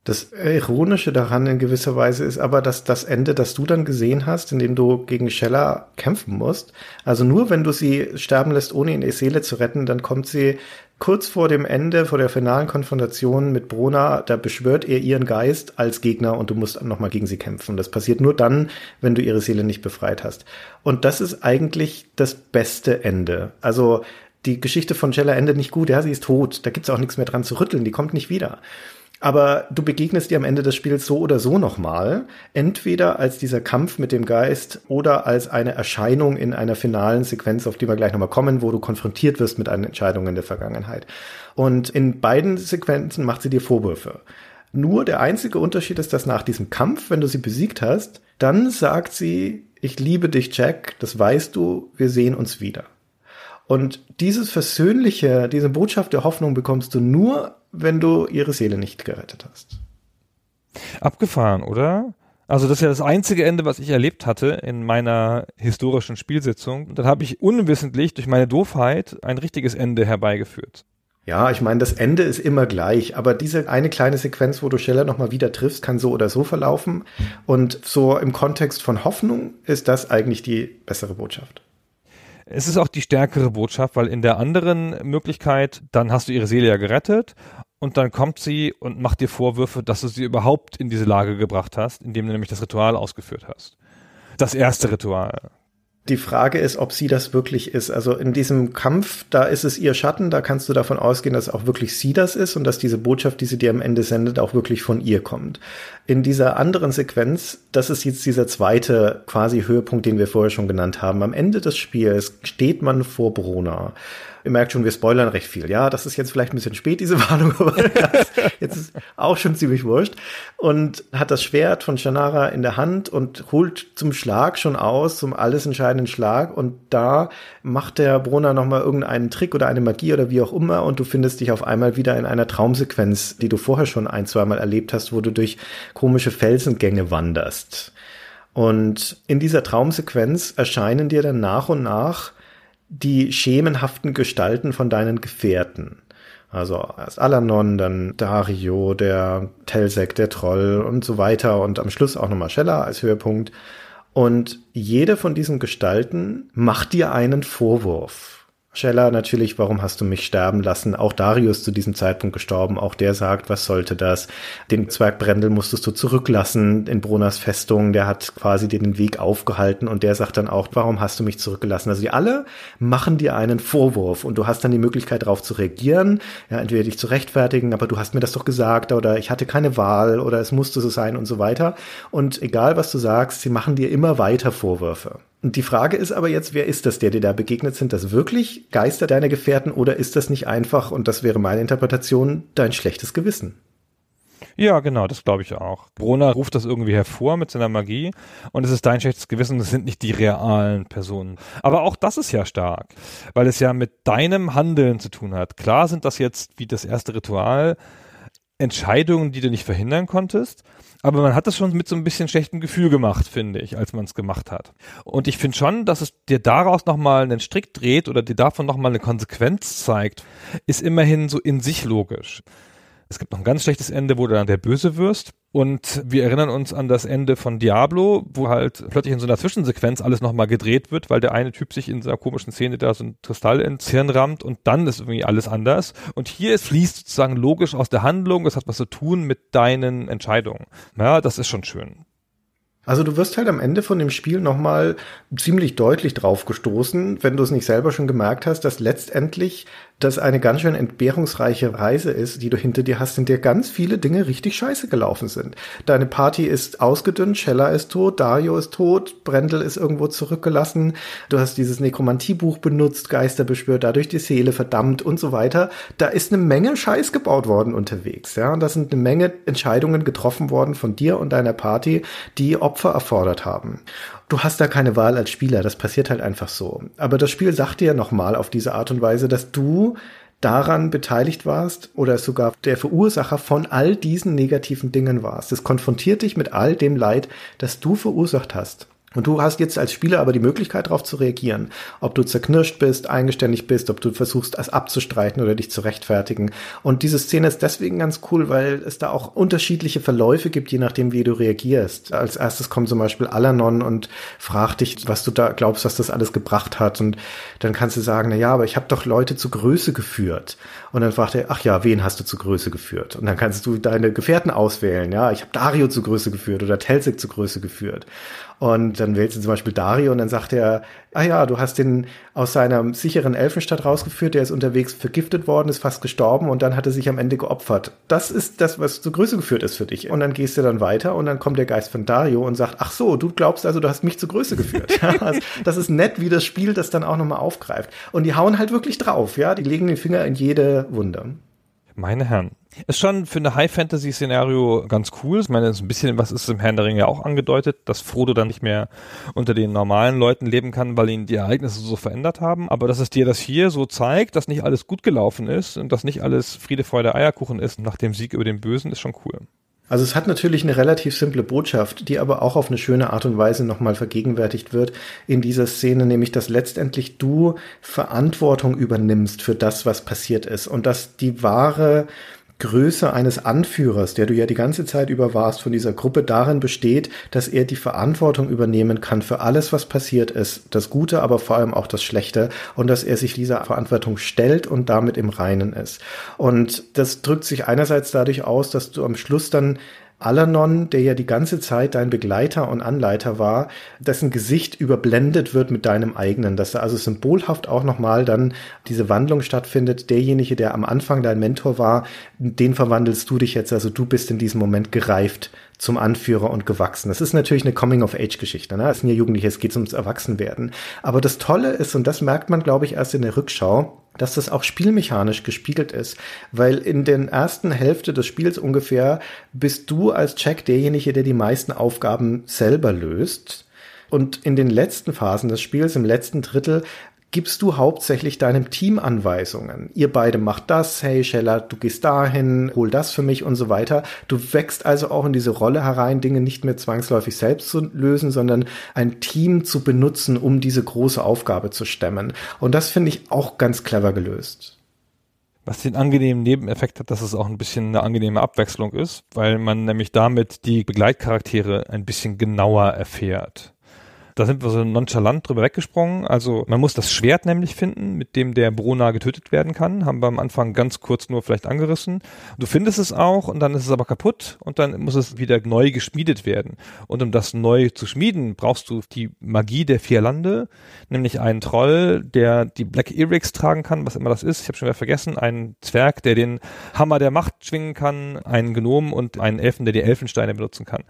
Das Ironische daran in gewisser Weise ist aber, dass das Ende, das du dann gesehen hast, in dem du gegen Scheller kämpfen musst, also nur wenn du sie sterben lässt, ohne ihre Seele zu retten, dann kommt sie kurz vor dem Ende, vor der finalen Konfrontation mit Brona, da beschwört er ihren Geist als Gegner und du musst nochmal gegen sie kämpfen. Das passiert nur dann, wenn du ihre Seele nicht befreit hast. Und das ist eigentlich das beste Ende. Also die Geschichte von Jella endet nicht gut, ja, sie ist tot, da gibt's auch nichts mehr dran zu rütteln, die kommt nicht wieder. Aber du begegnest dir am Ende des Spiels so oder so nochmal, entweder als dieser Kampf mit dem Geist oder als eine Erscheinung in einer finalen Sequenz, auf die wir gleich nochmal kommen, wo du konfrontiert wirst mit einer Entscheidung in der Vergangenheit. Und in beiden Sequenzen macht sie dir Vorwürfe. Nur der einzige Unterschied ist, dass nach diesem Kampf, wenn du sie besiegt hast, dann sagt sie, ich liebe dich, Jack, das weißt du, wir sehen uns wieder. Und dieses Versöhnliche, diese Botschaft der Hoffnung bekommst du nur, wenn du ihre Seele nicht gerettet hast. Abgefahren, oder? Also das ist ja das einzige Ende, was ich erlebt hatte in meiner historischen Spielsitzung. Dann habe ich unwissentlich durch meine Doofheit ein richtiges Ende herbeigeführt. Ja, ich meine, das Ende ist immer gleich, aber diese eine kleine Sequenz, wo du Scheller nochmal wieder triffst, kann so oder so verlaufen. Und so im Kontext von Hoffnung ist das eigentlich die bessere Botschaft. Es ist auch die stärkere Botschaft, weil in der anderen Möglichkeit, dann hast du ihre Seele ja gerettet und dann kommt sie und macht dir Vorwürfe, dass du sie überhaupt in diese Lage gebracht hast, indem du nämlich das Ritual ausgeführt hast. Das erste Ritual. Die Frage ist, ob sie das wirklich ist. Also in diesem Kampf, da ist es ihr Schatten, da kannst du davon ausgehen, dass auch wirklich sie das ist und dass diese Botschaft, die sie dir am Ende sendet, auch wirklich von ihr kommt. In dieser anderen Sequenz, das ist jetzt dieser zweite quasi Höhepunkt, den wir vorher schon genannt haben. Am Ende des Spiels steht man vor Bruna. Ihr merkt schon, wir spoilern recht viel. Ja, das ist jetzt vielleicht ein bisschen spät, diese Warnung, aber jetzt ist auch schon ziemlich wurscht. Und hat das Schwert von Shannara in der Hand und holt zum Schlag schon aus, zum alles entscheidenden Schlag und da macht der Brunner nochmal irgendeinen Trick oder eine Magie oder wie auch immer und du findest dich auf einmal wieder in einer Traumsequenz, die du vorher schon ein, zweimal erlebt hast, wo du durch komische Felsengänge wanderst. Und in dieser Traumsequenz erscheinen dir dann nach und nach die schemenhaften Gestalten von deinen Gefährten. Also erst Alanon, dann Dario, der Telsek, der Troll und so weiter und am Schluss auch nochmal Scheller als Höhepunkt. Und jede von diesen Gestalten macht dir einen Vorwurf. Scheller natürlich, warum hast du mich sterben lassen? Auch Darius zu diesem Zeitpunkt gestorben. Auch der sagt, was sollte das? Den Zwerg Brendel musstest du zurücklassen in Brunas Festung. Der hat quasi dir den Weg aufgehalten und der sagt dann auch, warum hast du mich zurückgelassen? Also die alle machen dir einen Vorwurf und du hast dann die Möglichkeit darauf zu reagieren. Ja, entweder dich zu rechtfertigen, aber du hast mir das doch gesagt oder ich hatte keine Wahl oder es musste so sein und so weiter. Und egal was du sagst, sie machen dir immer weiter Vorwürfe. Und die Frage ist aber jetzt, wer ist das, der dir da begegnet? Sind das wirklich Geister deiner Gefährten oder ist das nicht einfach, und das wäre meine Interpretation, dein schlechtes Gewissen? Ja, genau, das glaube ich auch. Brona ruft das irgendwie hervor mit seiner Magie und es ist dein schlechtes Gewissen, es sind nicht die realen Personen. Aber auch das ist ja stark, weil es ja mit deinem Handeln zu tun hat. Klar sind das jetzt wie das erste Ritual Entscheidungen, die du nicht verhindern konntest, aber man hat es schon mit so ein bisschen schlechtem Gefühl gemacht, finde ich, als man es gemacht hat. Und ich finde schon, dass es dir daraus nochmal einen Strick dreht oder dir davon nochmal eine Konsequenz zeigt, ist immerhin so in sich logisch. Es gibt noch ein ganz schlechtes Ende, wo du dann der Böse wirst. Und wir erinnern uns an das Ende von Diablo, wo halt plötzlich in so einer Zwischensequenz alles nochmal gedreht wird, weil der eine Typ sich in einer komischen Szene da so ein Kristall ins Hirn rammt und dann ist irgendwie alles anders. Und hier fließt sozusagen logisch aus der Handlung, das hat was zu tun mit deinen Entscheidungen. Ja, das ist schon schön. Also du wirst halt am Ende von dem Spiel nochmal ziemlich deutlich drauf gestoßen, wenn du es nicht selber schon gemerkt hast, dass letztendlich das eine ganz schön entbehrungsreiche Reise ist, die du hinter dir hast, in der ganz viele Dinge richtig scheiße gelaufen sind. Deine Party ist ausgedünnt, Scheller ist tot, Dario ist tot, Brendel ist irgendwo zurückgelassen, du hast dieses Nekromantiebuch benutzt, Geister beschwört, dadurch die Seele verdammt und so weiter. Da ist eine Menge Scheiß gebaut worden unterwegs, ja, und da sind eine Menge Entscheidungen getroffen worden von dir und deiner Party, die Opfer erfordert haben du hast da keine Wahl als Spieler, das passiert halt einfach so. Aber das Spiel sagt dir nochmal auf diese Art und Weise, dass du daran beteiligt warst oder sogar der Verursacher von all diesen negativen Dingen warst. Es konfrontiert dich mit all dem Leid, das du verursacht hast. Und du hast jetzt als Spieler aber die Möglichkeit darauf zu reagieren. Ob du zerknirscht bist, eingeständig bist, ob du versuchst, es abzustreiten oder dich zu rechtfertigen. Und diese Szene ist deswegen ganz cool, weil es da auch unterschiedliche Verläufe gibt, je nachdem, wie du reagierst. Als erstes kommt zum Beispiel Alanon und fragt dich, was du da glaubst, was das alles gebracht hat. Und dann kannst du sagen, na ja, aber ich habe doch Leute zu Größe geführt. Und dann fragt er, ach ja, wen hast du zu Größe geführt? Und dann kannst du deine Gefährten auswählen. Ja, ich habe Dario zu Größe geführt oder Telsik zu Größe geführt. Und dann wählst du zum Beispiel Dario und dann sagt er, ah ja, du hast den aus seiner sicheren Elfenstadt rausgeführt, der ist unterwegs vergiftet worden, ist fast gestorben und dann hat er sich am Ende geopfert. Das ist das, was zur Größe geführt ist für dich. Und dann gehst du dann weiter und dann kommt der Geist von Dario und sagt, ach so, du glaubst also, du hast mich zur Größe geführt. das ist nett, wie das Spiel das dann auch nochmal aufgreift. Und die hauen halt wirklich drauf, ja, die legen den Finger in jede Wunde. Meine Herren. Ist schon für eine High-Fantasy-Szenario ganz cool. Ich meine, ist ein bisschen, was ist im Herrn der Ringe ja auch angedeutet, dass Frodo dann nicht mehr unter den normalen Leuten leben kann, weil ihn die Ereignisse so verändert haben. Aber dass es dir das hier so zeigt, dass nicht alles gut gelaufen ist und dass nicht alles Friede, Freude, Eierkuchen ist nach dem Sieg über den Bösen, ist schon cool. Also es hat natürlich eine relativ simple Botschaft, die aber auch auf eine schöne Art und Weise nochmal vergegenwärtigt wird in dieser Szene, nämlich dass letztendlich du Verantwortung übernimmst für das, was passiert ist und dass die wahre Größe eines Anführers, der du ja die ganze Zeit über warst, von dieser Gruppe darin besteht, dass er die Verantwortung übernehmen kann für alles, was passiert ist, das Gute, aber vor allem auch das Schlechte, und dass er sich dieser Verantwortung stellt und damit im Reinen ist. Und das drückt sich einerseits dadurch aus, dass du am Schluss dann Alanon, der ja die ganze Zeit dein Begleiter und Anleiter war, dessen Gesicht überblendet wird mit deinem eigenen, dass da also symbolhaft auch nochmal dann diese Wandlung stattfindet. Derjenige, der am Anfang dein Mentor war, den verwandelst du dich jetzt, also du bist in diesem Moment gereift zum Anführer und gewachsen. Das ist natürlich eine Coming-of-Age-Geschichte. Ne? Es sind ja Jugendliche, es geht ums Erwachsenwerden. Aber das Tolle ist, und das merkt man, glaube ich, erst in der Rückschau, dass das auch spielmechanisch gespiegelt ist, weil in den ersten Hälfte des Spiels ungefähr bist du als Jack derjenige, der die meisten Aufgaben selber löst Und in den letzten Phasen des Spiels, im letzten Drittel, gibst du hauptsächlich deinem Team Anweisungen. Ihr beide macht das, hey Scheller, du gehst dahin, hol das für mich und so weiter. Du wächst also auch in diese Rolle herein, Dinge nicht mehr zwangsläufig selbst zu lösen, sondern ein Team zu benutzen, um diese große Aufgabe zu stemmen. Und das finde ich auch ganz clever gelöst. Was den angenehmen Nebeneffekt hat, dass es auch ein bisschen eine angenehme Abwechslung ist, weil man nämlich damit die Begleitcharaktere ein bisschen genauer erfährt. Da sind wir so nonchalant drüber weggesprungen. Also man muss das Schwert nämlich finden, mit dem der Brona getötet werden kann. Haben wir am Anfang ganz kurz nur vielleicht angerissen. Du findest es auch und dann ist es aber kaputt und dann muss es wieder neu geschmiedet werden. Und um das neu zu schmieden, brauchst du die Magie der vier Lande, nämlich einen Troll, der die Black Earrings tragen kann, was immer das ist. Ich habe schon wieder vergessen. Einen Zwerg, der den Hammer der Macht schwingen kann, einen Gnom und einen Elfen, der die Elfensteine benutzen kann.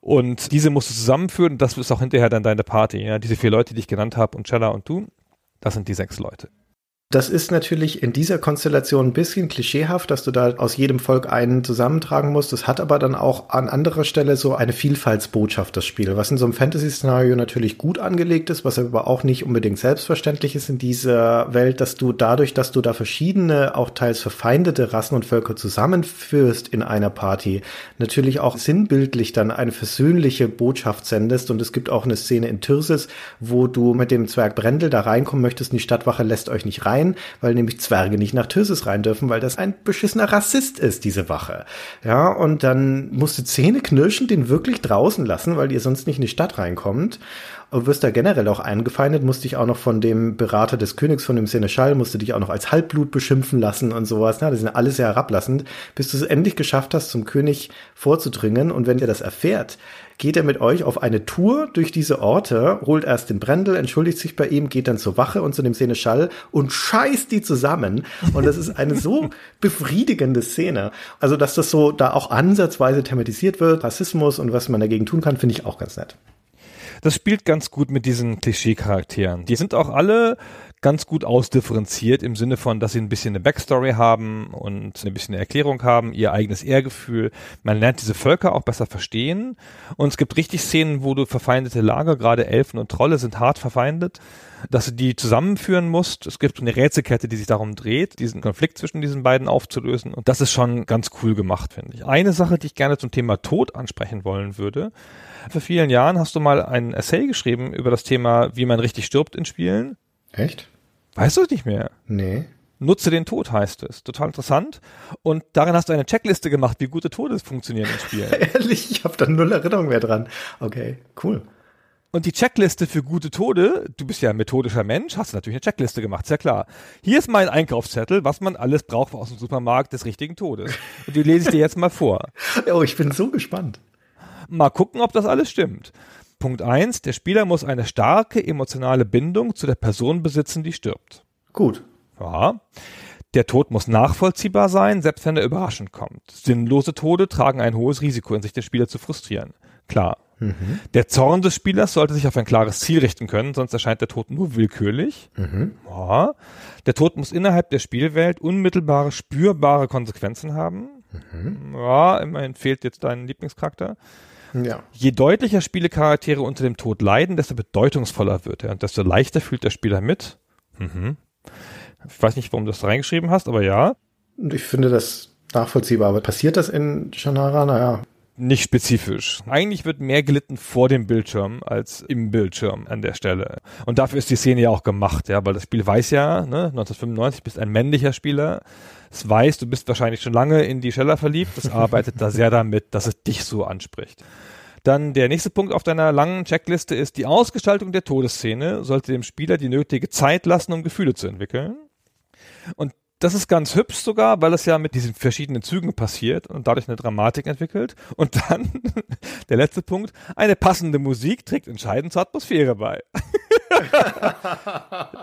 Und diese musst du zusammenführen das ist auch hinterher dann deine Party. Ja? Diese vier Leute, die ich genannt habe und Cella und du, das sind die sechs Leute. Das ist natürlich in dieser Konstellation ein bisschen klischeehaft, dass du da aus jedem Volk einen zusammentragen musst. Das hat aber dann auch an anderer Stelle so eine Vielfaltsbotschaft, das Spiel, was in so einem Fantasy-Szenario natürlich gut angelegt ist, was aber auch nicht unbedingt selbstverständlich ist in dieser Welt, dass du dadurch, dass du da verschiedene, auch teils verfeindete Rassen und Völker zusammenführst in einer Party, natürlich auch sinnbildlich dann eine versöhnliche Botschaft sendest. Und es gibt auch eine Szene in Tyrsis, wo du mit dem Zwerg Brendel da reinkommen möchtest und die Stadtwache lässt euch nicht rein rein, weil nämlich Zwerge nicht nach Tyrsis rein dürfen, weil das ein beschissener Rassist ist, diese Wache. Ja, und dann musst du Zähne knirschen, den wirklich draußen lassen, weil ihr sonst nicht in die Stadt reinkommt. Und wirst da generell auch eingefeindet, musst dich auch noch von dem Berater des Königs, von dem Seneschall, musst du dich auch noch als Halbblut beschimpfen lassen und sowas. Na, das sind alles sehr herablassend, bis du es endlich geschafft hast, zum König vorzudringen. Und wenn er das erfährt, geht er mit euch auf eine Tour durch diese Orte, holt erst den Brendel, entschuldigt sich bei ihm, geht dann zur Wache und zu dem Seneschall und scheißt die zusammen. Und das ist eine so befriedigende Szene. Also, dass das so da auch ansatzweise thematisiert wird, Rassismus und was man dagegen tun kann, finde ich auch ganz nett. Das spielt ganz gut mit diesen Klischee-Charakteren. Die sind auch alle ganz gut ausdifferenziert im Sinne von, dass sie ein bisschen eine Backstory haben und ein bisschen eine Erklärung haben, ihr eigenes Ehrgefühl. Man lernt diese Völker auch besser verstehen. Und es gibt richtig Szenen, wo du verfeindete Lager, gerade Elfen und Trolle sind hart verfeindet, dass du die zusammenführen musst. Es gibt eine Rätselkette, die sich darum dreht, diesen Konflikt zwischen diesen beiden aufzulösen. Und das ist schon ganz cool gemacht, finde ich. Eine Sache, die ich gerne zum Thema Tod ansprechen wollen würde. Vor vielen Jahren hast du mal ein Essay geschrieben über das Thema, wie man richtig stirbt in Spielen. Echt? Weißt du es nicht mehr? Nee. Nutze den Tod heißt es. Total interessant. Und darin hast du eine Checkliste gemacht, wie gute Todes funktionieren im Spiel. Ehrlich, ich habe da null Erinnerung mehr dran. Okay, cool. Und die Checkliste für gute Tode, du bist ja ein methodischer Mensch, hast du natürlich eine Checkliste gemacht, ist ja klar. Hier ist mein Einkaufszettel, was man alles braucht aus dem Supermarkt des richtigen Todes. Und die lese ich dir jetzt mal vor. Oh, ich bin so gespannt. Mal gucken, ob das alles stimmt. Punkt eins: Der Spieler muss eine starke emotionale Bindung zu der Person besitzen, die stirbt. Gut. Ja. Der Tod muss nachvollziehbar sein, selbst wenn er überraschend kommt. Sinnlose Tode tragen ein hohes Risiko in sich, den Spieler zu frustrieren. Klar. Mhm. Der Zorn des Spielers sollte sich auf ein klares Ziel richten können, sonst erscheint der Tod nur willkürlich. Mhm. Ja. Der Tod muss innerhalb der Spielwelt unmittelbare, spürbare Konsequenzen haben. Mhm. Ja, immerhin fehlt jetzt dein Lieblingscharakter. Ja. Je deutlicher Spielecharaktere unter dem Tod leiden, desto bedeutungsvoller wird er und desto leichter fühlt der Spieler mit. Mhm. Ich weiß nicht, warum du das da reingeschrieben hast, aber ja. Und ich finde das nachvollziehbar. Aber passiert das in Shannara? Naja. Nicht spezifisch. Eigentlich wird mehr gelitten vor dem Bildschirm als im Bildschirm an der Stelle. Und dafür ist die Szene ja auch gemacht, ja, weil das Spiel weiß ja, ne, 1995 bist ein männlicher Spieler. Es weiß, du bist wahrscheinlich schon lange in die Scheller verliebt. Es arbeitet da sehr damit, dass es dich so anspricht. Dann der nächste Punkt auf deiner langen Checkliste ist, die Ausgestaltung der Todesszene sollte dem Spieler die nötige Zeit lassen, um Gefühle zu entwickeln. Und das ist ganz hübsch sogar, weil es ja mit diesen verschiedenen Zügen passiert und dadurch eine Dramatik entwickelt. Und dann, der letzte Punkt, eine passende Musik trägt entscheidend zur Atmosphäre bei.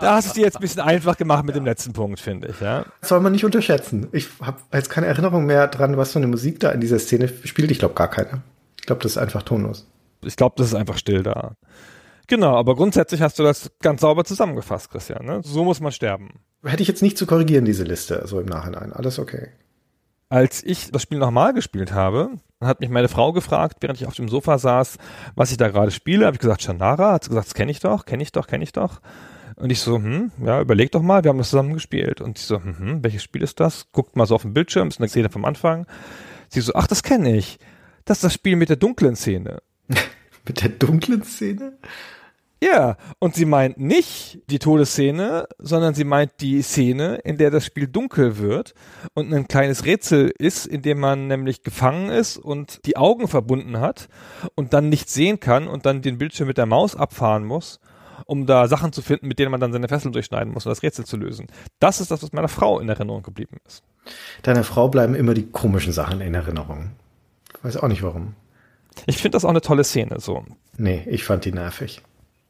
da hast du es dir jetzt ein bisschen einfach gemacht mit dem letzten Punkt, finde ich. Ja? Das soll man nicht unterschätzen. Ich habe jetzt keine Erinnerung mehr dran, was für eine Musik da in dieser Szene spielt. Ich glaube gar keine. Ich glaube, das ist einfach tonlos. Ich glaube, das ist einfach still da. Genau, aber grundsätzlich hast du das ganz sauber zusammengefasst, Christian. Ne? So muss man sterben. Hätte ich jetzt nicht zu korrigieren, diese Liste, so im Nachhinein. Alles okay. Als ich das Spiel nochmal gespielt habe, hat mich meine Frau gefragt, während ich auf dem Sofa saß, was ich da gerade spiele. Habe ich gesagt, Shannara. Hat sie gesagt, das kenne ich doch, kenne ich doch, kenne ich doch. Und ich so, hm, ja, überleg doch mal, wir haben das zusammen gespielt. Und sie so, hm, hm, welches Spiel ist das? Guckt mal so auf den Bildschirm, ist eine Szene vom Anfang. Sie so, ach, das kenne ich. Das ist das Spiel mit der dunklen Szene. Mit der dunklen Szene? Ja, und sie meint nicht die Todesszene, sondern sie meint die Szene, in der das Spiel dunkel wird und ein kleines Rätsel ist, in dem man nämlich gefangen ist und die Augen verbunden hat und dann nichts sehen kann und dann den Bildschirm mit der Maus abfahren muss, um da Sachen zu finden, mit denen man dann seine Fesseln durchschneiden muss, um das Rätsel zu lösen. Das ist das, was meiner Frau in Erinnerung geblieben ist. Deiner Frau bleiben immer die komischen Sachen in Erinnerung. Ich weiß auch nicht warum. Ich finde das auch eine tolle Szene, so. Nee, ich fand die nervig.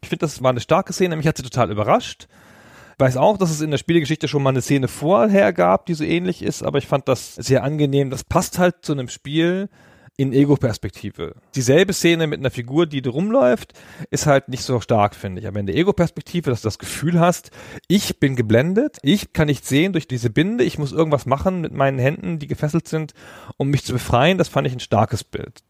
Ich finde, das war eine starke Szene. Mich hat sie total überrascht. Weiß auch, dass es in der Spielegeschichte schon mal eine Szene vorher gab, die so ähnlich ist, aber ich fand das sehr angenehm. Das passt halt zu einem Spiel in Ego-Perspektive. Dieselbe Szene mit einer Figur, die rumläuft, ist halt nicht so stark, finde ich. Aber in der Ego-Perspektive, dass du das Gefühl hast, ich bin geblendet, ich kann nicht sehen durch diese Binde, ich muss irgendwas machen mit meinen Händen, die gefesselt sind, um mich zu befreien, das fand ich ein starkes Bild.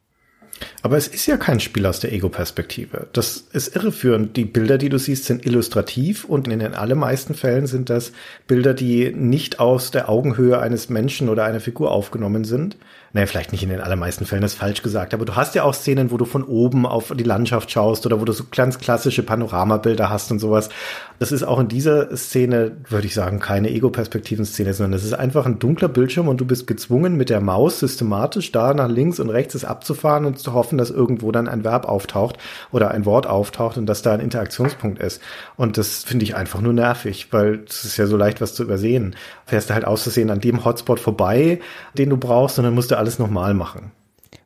Aber es ist ja kein Spiel aus der Ego-Perspektive. Das ist irreführend. Die Bilder, die du siehst, sind illustrativ und in den allermeisten Fällen sind das Bilder, die nicht aus der Augenhöhe eines Menschen oder einer Figur aufgenommen sind. Naja, vielleicht nicht in den allermeisten Fällen, das ist falsch gesagt, aber du hast ja auch Szenen, wo du von oben auf die Landschaft schaust oder wo du so ganz klassische Panoramabilder hast und sowas. Das ist auch in dieser Szene, würde ich sagen, keine Ego-Perspektiven-Szene, sondern es ist einfach ein dunkler Bildschirm und du bist gezwungen, mit der Maus systematisch da nach links und rechts es abzufahren und zu hoffen, dass irgendwo dann ein Verb auftaucht oder ein Wort auftaucht und dass da ein Interaktionspunkt ist. Und das finde ich einfach nur nervig, weil es ist ja so leicht, was zu übersehen. Fährst du halt auszusehen an dem Hotspot vorbei, den du brauchst, und dann musst du alles nochmal machen.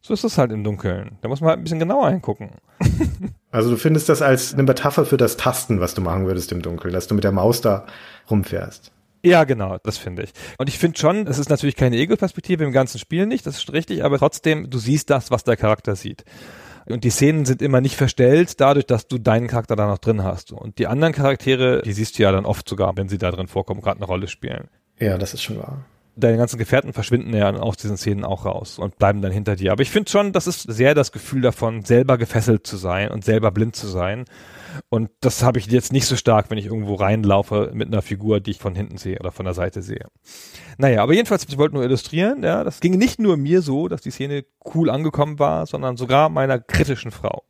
So ist es halt im Dunkeln. Da muss man halt ein bisschen genauer hingucken. Also du findest das als eine Metapher für das Tasten, was du machen würdest im Dunkeln, dass du mit der Maus da rumfährst. Ja, genau, das finde ich. Und ich finde schon, es ist natürlich keine Ego-Perspektive im ganzen Spiel nicht, das ist richtig, aber trotzdem, du siehst das, was der Charakter sieht. Und die Szenen sind immer nicht verstellt, dadurch, dass du deinen Charakter da noch drin hast. Und die anderen Charaktere, die siehst du ja dann oft sogar, wenn sie da drin vorkommen, gerade eine Rolle spielen. Ja, das ist schon wahr deine ganzen Gefährten verschwinden ja aus diesen Szenen auch raus und bleiben dann hinter dir. Aber ich finde schon, das ist sehr das Gefühl davon, selber gefesselt zu sein und selber blind zu sein. Und das habe ich jetzt nicht so stark, wenn ich irgendwo reinlaufe mit einer Figur, die ich von hinten sehe oder von der Seite sehe. Naja, aber jedenfalls, ich wollte nur illustrieren, ja, das ging nicht nur mir so, dass die Szene cool angekommen war, sondern sogar meiner kritischen Frau.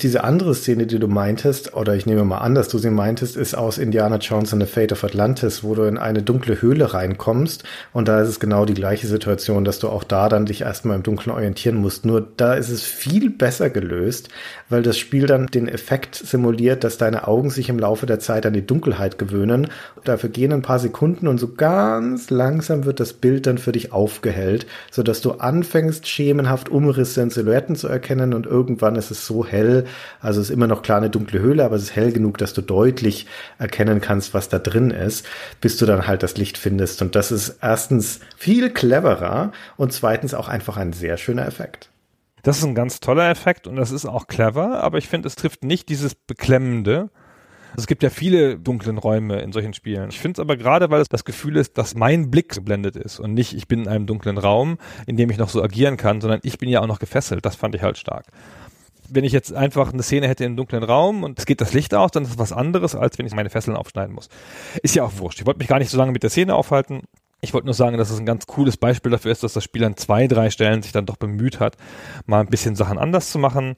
Diese andere Szene, die du meintest, oder ich nehme mal an, dass du sie meintest, ist aus Indiana Jones and the Fate of Atlantis, wo du in eine dunkle Höhle reinkommst. Und da ist es genau die gleiche Situation, dass du auch da dann dich erstmal im Dunkeln orientieren musst. Nur da ist es viel besser gelöst, weil das Spiel dann den Effekt simuliert, dass deine Augen sich im Laufe der Zeit an die Dunkelheit gewöhnen. Dafür gehen ein paar Sekunden und so ganz langsam wird das Bild dann für dich aufgehellt, sodass du anfängst, schemenhaft Umrisse in Silhouetten zu erkennen und irgendwann ist es so hell, also es ist immer noch klar eine dunkle Höhle, aber es ist hell genug, dass du deutlich erkennen kannst, was da drin ist, bis du dann halt das Licht findest. Und das ist erstens viel cleverer und zweitens auch einfach ein sehr schöner Effekt. Das ist ein ganz toller Effekt und das ist auch clever, aber ich finde, es trifft nicht dieses Beklemmende. Es gibt ja viele dunklen Räume in solchen Spielen. Ich finde es aber gerade, weil es das Gefühl ist, dass mein Blick geblendet ist und nicht, ich bin in einem dunklen Raum, in dem ich noch so agieren kann, sondern ich bin ja auch noch gefesselt. Das fand ich halt stark wenn ich jetzt einfach eine Szene hätte im dunklen Raum und es geht das Licht aus, dann ist das was anderes, als wenn ich meine Fesseln aufschneiden muss. Ist ja auch wurscht. Ich wollte mich gar nicht so lange mit der Szene aufhalten. Ich wollte nur sagen, dass es ein ganz cooles Beispiel dafür ist, dass das Spiel an zwei, drei Stellen sich dann doch bemüht hat, mal ein bisschen Sachen anders zu machen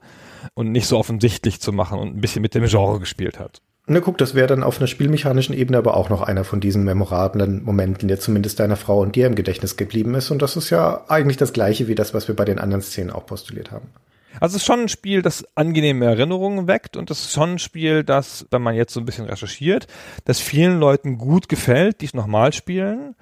und nicht so offensichtlich zu machen und ein bisschen mit dem Genre gespielt hat. Na guck, das wäre dann auf einer spielmechanischen Ebene aber auch noch einer von diesen memorablen Momenten, der zumindest deiner Frau und dir im Gedächtnis geblieben ist. Und das ist ja eigentlich das gleiche wie das, was wir bei den anderen Szenen auch postuliert haben. Also es ist schon ein Spiel, das angenehme Erinnerungen weckt und es ist schon ein Spiel, das, wenn man jetzt so ein bisschen recherchiert, das vielen Leuten gut gefällt, die es nochmal spielen.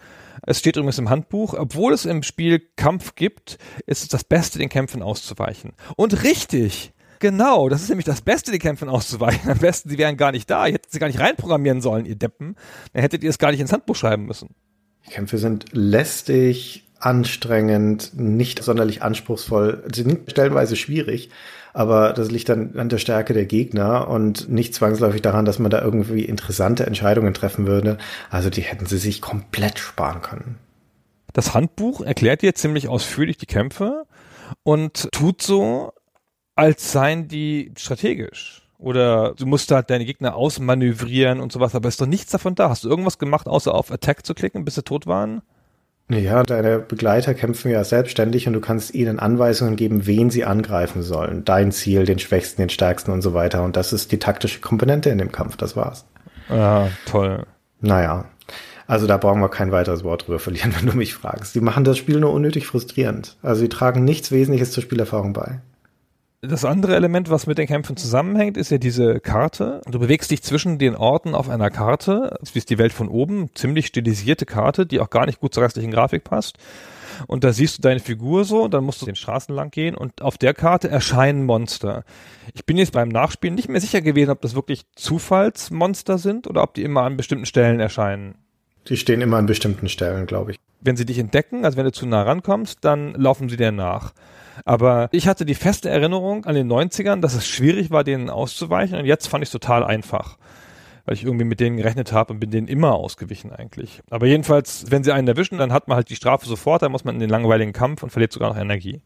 Es steht übrigens im Handbuch, obwohl es im Spiel Kampf gibt, ist es das Beste, den Kämpfen auszuweichen. Und richtig! Genau, das ist nämlich das Beste, den Kämpfen auszuweichen. Am besten, sie wären gar nicht da. Ihr hättet sie gar nicht reinprogrammieren sollen, ihr Deppen. Dann hättet ihr es gar nicht ins Handbuch schreiben müssen. Die Kämpfe sind lästig, anstrengend, nicht sonderlich anspruchsvoll, sind stellenweise schwierig, aber das liegt dann an der Stärke der Gegner und nicht zwangsläufig daran, dass man da irgendwie interessante Entscheidungen treffen würde. Also die hätten sie sich komplett sparen können. Das Handbuch erklärt dir ziemlich ausführlich die Kämpfe und tut so, als seien die strategisch. Oder du musst halt deine Gegner ausmanövrieren und sowas, aber ist doch nichts davon da. Hast du irgendwas gemacht, außer auf Attack zu klicken, bis sie tot waren? Ja, deine Begleiter kämpfen ja selbstständig und du kannst ihnen Anweisungen geben, wen sie angreifen sollen. Dein Ziel, den Schwächsten, den Stärksten und so weiter. Und das ist die taktische Komponente in dem Kampf, das war's. Ja, toll. Naja, also da brauchen wir kein weiteres Wort drüber verlieren, wenn du mich fragst. Die machen das Spiel nur unnötig frustrierend. Also sie tragen nichts Wesentliches zur Spielerfahrung bei. Das andere Element, was mit den Kämpfen zusammenhängt, ist ja diese Karte. Du bewegst dich zwischen den Orten auf einer Karte, wie ist die Welt von oben, ziemlich stilisierte Karte, die auch gar nicht gut zur restlichen Grafik passt. Und da siehst du deine Figur so, dann musst du den Straßen lang gehen und auf der Karte erscheinen Monster. Ich bin jetzt beim Nachspielen nicht mehr sicher gewesen, ob das wirklich Zufallsmonster sind oder ob die immer an bestimmten Stellen erscheinen. Die stehen immer an bestimmten Stellen, glaube ich. Wenn sie dich entdecken, also wenn du zu nah rankommst, dann laufen sie dir nach. Aber ich hatte die feste Erinnerung an den 90ern, dass es schwierig war, denen auszuweichen und jetzt fand ich es total einfach. Weil ich irgendwie mit denen gerechnet habe und bin denen immer ausgewichen eigentlich. Aber jedenfalls, wenn sie einen erwischen, dann hat man halt die Strafe sofort, dann muss man in den langweiligen Kampf und verliert sogar noch Energie.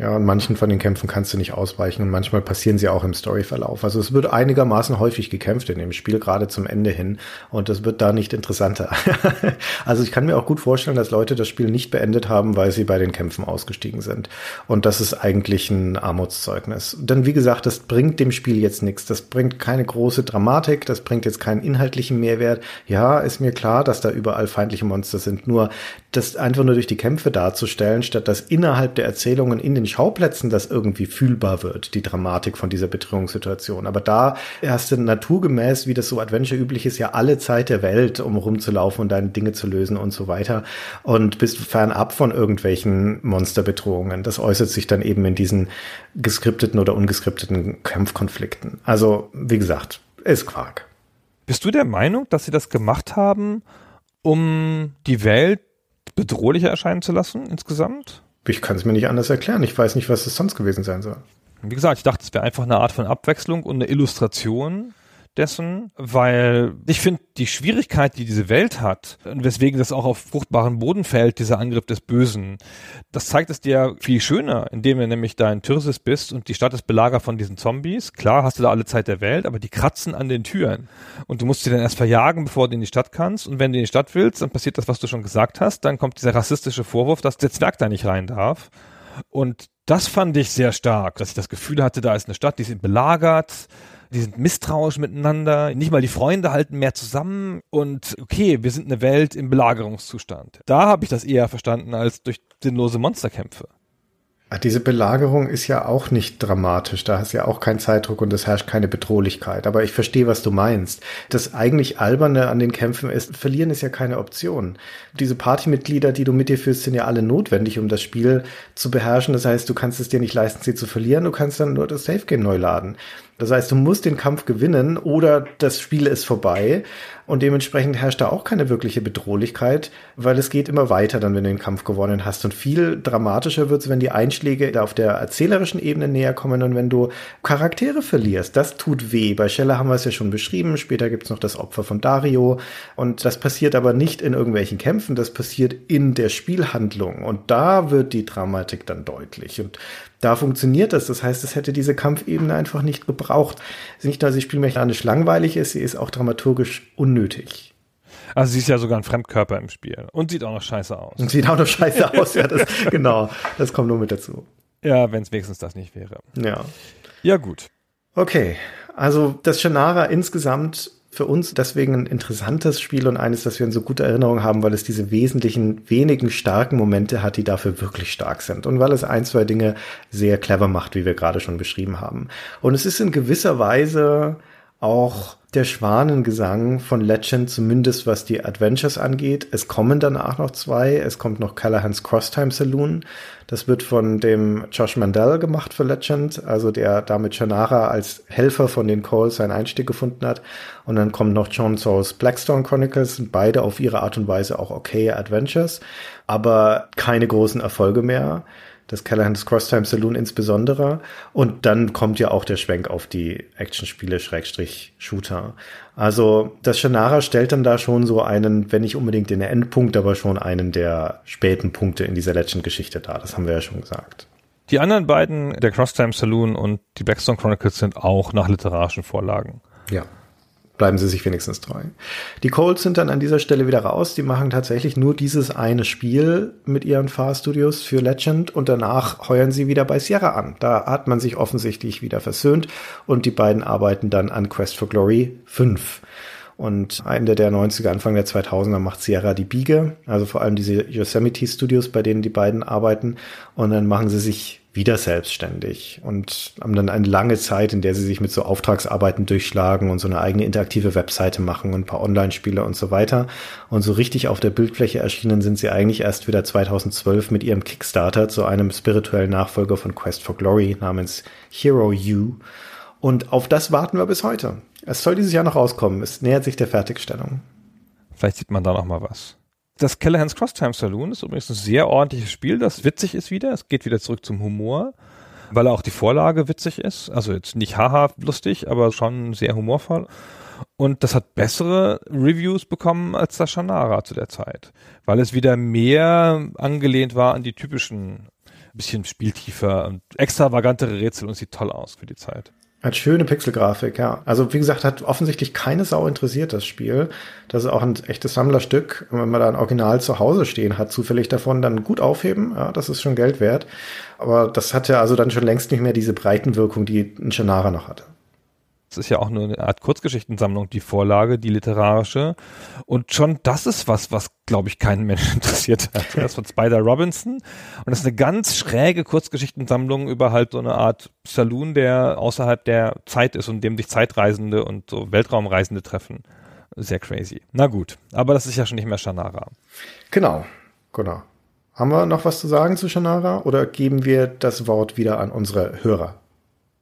Ja, und manchen von den Kämpfen kannst du nicht ausweichen und manchmal passieren sie auch im Storyverlauf. Also es wird einigermaßen häufig gekämpft in dem Spiel, gerade zum Ende hin. Und es wird da nicht interessanter. also ich kann mir auch gut vorstellen, dass Leute das Spiel nicht beendet haben, weil sie bei den Kämpfen ausgestiegen sind. Und das ist eigentlich ein Armutszeugnis. Denn wie gesagt, das bringt dem Spiel jetzt nichts. Das bringt keine große Dramatik, das bringt jetzt keinen inhaltlichen Mehrwert. Ja, ist mir klar, dass da überall feindliche Monster sind. Nur das einfach nur durch die Kämpfe darzustellen, statt dass innerhalb der Erzählungen in den Schauplätzen das irgendwie fühlbar wird, die Dramatik von dieser Bedrohungssituation. Aber da hast du naturgemäß, wie das so Adventure üblich ist, ja alle Zeit der Welt, um rumzulaufen und deine Dinge zu lösen und so weiter. Und bist fernab von irgendwelchen Monsterbedrohungen. Das äußert sich dann eben in diesen geskripteten oder ungeskripteten Kampfkonflikten. Also, wie gesagt, ist Quark. Bist du der Meinung, dass sie das gemacht haben, um die Welt bedrohlicher erscheinen zu lassen insgesamt? Ich kann es mir nicht anders erklären. Ich weiß nicht, was es sonst gewesen sein soll. Wie gesagt, ich dachte, es wäre einfach eine Art von Abwechslung und eine Illustration dessen, weil ich finde, die Schwierigkeit, die diese Welt hat, und weswegen das auch auf fruchtbaren Boden fällt, dieser Angriff des Bösen, das zeigt es dir viel schöner, indem du nämlich da in Tyrsis bist und die Stadt ist belagert von diesen Zombies. Klar hast du da alle Zeit der Welt, aber die kratzen an den Türen. Und du musst sie dann erst verjagen, bevor du in die Stadt kannst. Und wenn du in die Stadt willst, dann passiert das, was du schon gesagt hast. Dann kommt dieser rassistische Vorwurf, dass der Zwerg da nicht rein darf. Und das fand ich sehr stark, dass ich das Gefühl hatte, da ist eine Stadt, die sind belagert die sind misstrauisch miteinander, nicht mal die Freunde halten mehr zusammen und okay, wir sind eine Welt im Belagerungszustand. Da habe ich das eher verstanden als durch sinnlose Monsterkämpfe. Ah, diese Belagerung ist ja auch nicht dramatisch. Da ist ja auch kein Zeitdruck und es herrscht keine Bedrohlichkeit. Aber ich verstehe, was du meinst. Das eigentlich Alberne an den Kämpfen ist, verlieren ist ja keine Option. Diese Partymitglieder, die du mit dir führst, sind ja alle notwendig, um das Spiel zu beherrschen. Das heißt, du kannst es dir nicht leisten, sie zu verlieren. Du kannst dann nur das Safe Game neu laden. Das heißt, du musst den Kampf gewinnen oder das Spiel ist vorbei. Und dementsprechend herrscht da auch keine wirkliche Bedrohlichkeit, weil es geht immer weiter dann, wenn du den Kampf gewonnen hast. Und viel dramatischer wird es, wenn die Einschläge auf der erzählerischen Ebene näher kommen und wenn du Charaktere verlierst. Das tut weh. Bei Scheller haben wir es ja schon beschrieben. Später gibt's noch das Opfer von Dario. Und das passiert aber nicht in irgendwelchen Kämpfen, das passiert in der Spielhandlung. Und da wird die Dramatik dann deutlich. Und da funktioniert das. Das heißt, es hätte diese Kampfebene einfach nicht gebraucht. Nicht nur, dass sie spielmechanisch langweilig ist, sie ist auch dramaturgisch unnötig. Also sie ist ja sogar ein Fremdkörper im Spiel und sieht auch noch scheiße aus. Und sieht auch noch scheiße aus, ja, das, genau. Das kommt nur mit dazu. Ja, wenn es wenigstens das nicht wäre. Ja. Ja, gut. Okay. Also das Shannara insgesamt für uns deswegen ein interessantes Spiel und eines, das wir in so guter Erinnerung haben, weil es diese wesentlichen, wenigen starken Momente hat, die dafür wirklich stark sind und weil es ein, zwei Dinge sehr clever macht, wie wir gerade schon beschrieben haben. Und es ist in gewisser Weise auch der Schwanengesang von Legend, zumindest was die Adventures angeht. Es kommen danach noch zwei. Es kommt noch Callahans Crosstime Saloon. Das wird von dem Josh Mandel gemacht für Legend, also der damit Shannara als Helfer von den Coles seinen Einstieg gefunden hat. Und dann kommt noch John Souls Blackstone Chronicles, sind beide auf ihre Art und Weise auch okay Adventures, aber keine großen Erfolge mehr das Callahan's Crosstime Saloon insbesondere. Und dann kommt ja auch der Schwenk auf die Actionspiele Schrägstrich Shooter. Also das Shannara stellt dann da schon so einen, wenn nicht unbedingt den Endpunkt, aber schon einen der späten Punkte in dieser Legend-Geschichte dar. Das haben wir ja schon gesagt. Die anderen beiden, der Crosstime Saloon und die Blackstone Chronicles, sind auch nach literarischen Vorlagen. Ja. Bleiben sie sich wenigstens treu. Die Colts sind dann an dieser Stelle wieder raus. Die machen tatsächlich nur dieses eine Spiel mit ihren Fahrstudios für Legend und danach heuern sie wieder bei Sierra an. Da hat man sich offensichtlich wieder versöhnt und die beiden arbeiten dann an Quest for Glory 5. Und Ende der 90er, Anfang der 2000er macht Sierra die Biege, also vor allem diese Yosemite Studios, bei denen die beiden arbeiten. Und dann machen sie sich wieder selbstständig und haben dann eine lange Zeit, in der sie sich mit so Auftragsarbeiten durchschlagen und so eine eigene interaktive Webseite machen und ein paar Online-Spiele und so weiter. Und so richtig auf der Bildfläche erschienen sind sie eigentlich erst wieder 2012 mit ihrem Kickstarter zu einem spirituellen Nachfolger von Quest for Glory namens Hero U. Und auf das warten wir bis heute. Es soll dieses Jahr noch rauskommen. Es nähert sich der Fertigstellung. Vielleicht sieht man da noch mal was. Das Callahan's Crosstime Saloon ist übrigens ein sehr ordentliches Spiel, das witzig ist wieder. Es geht wieder zurück zum Humor, weil auch die Vorlage witzig ist. Also jetzt nicht haha lustig, aber schon sehr humorvoll. Und das hat bessere Reviews bekommen als das Shannara zu der Zeit, weil es wieder mehr angelehnt war an die typischen, bisschen spieltiefer und extravagantere Rätsel und sieht toll aus für die Zeit. Hat schöne Pixelgrafik, ja. Also wie gesagt, hat offensichtlich keine Sau interessiert, das Spiel. Das ist auch ein echtes Sammlerstück. Wenn man da ein Original zu Hause stehen hat, zufällig davon, dann gut aufheben, ja, das ist schon Geld wert. Aber das hat ja also dann schon längst nicht mehr diese Breitenwirkung, die ein Shannara noch hatte. Es ist ja auch nur eine Art Kurzgeschichtensammlung, die Vorlage, die literarische. Und schon das ist was, was, glaube ich, keinen Menschen interessiert hat. Das von Spider Robinson. Und das ist eine ganz schräge Kurzgeschichtensammlung über halt so eine Art Saloon, der außerhalb der Zeit ist und dem sich Zeitreisende und so Weltraumreisende treffen. Sehr crazy. Na gut. Aber das ist ja schon nicht mehr Shannara. Genau. Genau. Haben wir noch was zu sagen zu Shannara oder geben wir das Wort wieder an unsere Hörer?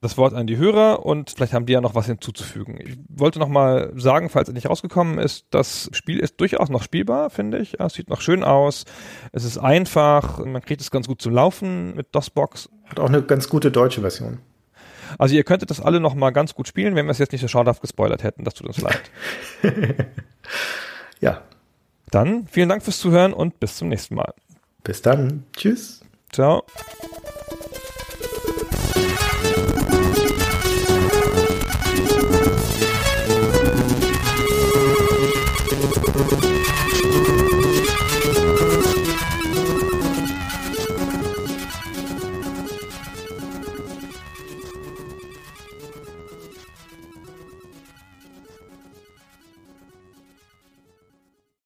Das Wort an die Hörer und vielleicht haben die ja noch was hinzuzufügen. Ich wollte noch mal sagen, falls es nicht rausgekommen ist, das Spiel ist durchaus noch spielbar, finde ich. Es sieht noch schön aus. Es ist einfach, man kriegt es ganz gut zum Laufen mit DOSBox. Hat auch eine ganz gute deutsche Version. Also ihr könntet das alle noch mal ganz gut spielen, wenn wir es jetzt nicht so schadhaft gespoilert hätten. Das tut uns leid. ja. Dann vielen Dank fürs Zuhören und bis zum nächsten Mal. Bis dann. Tschüss. Ciao.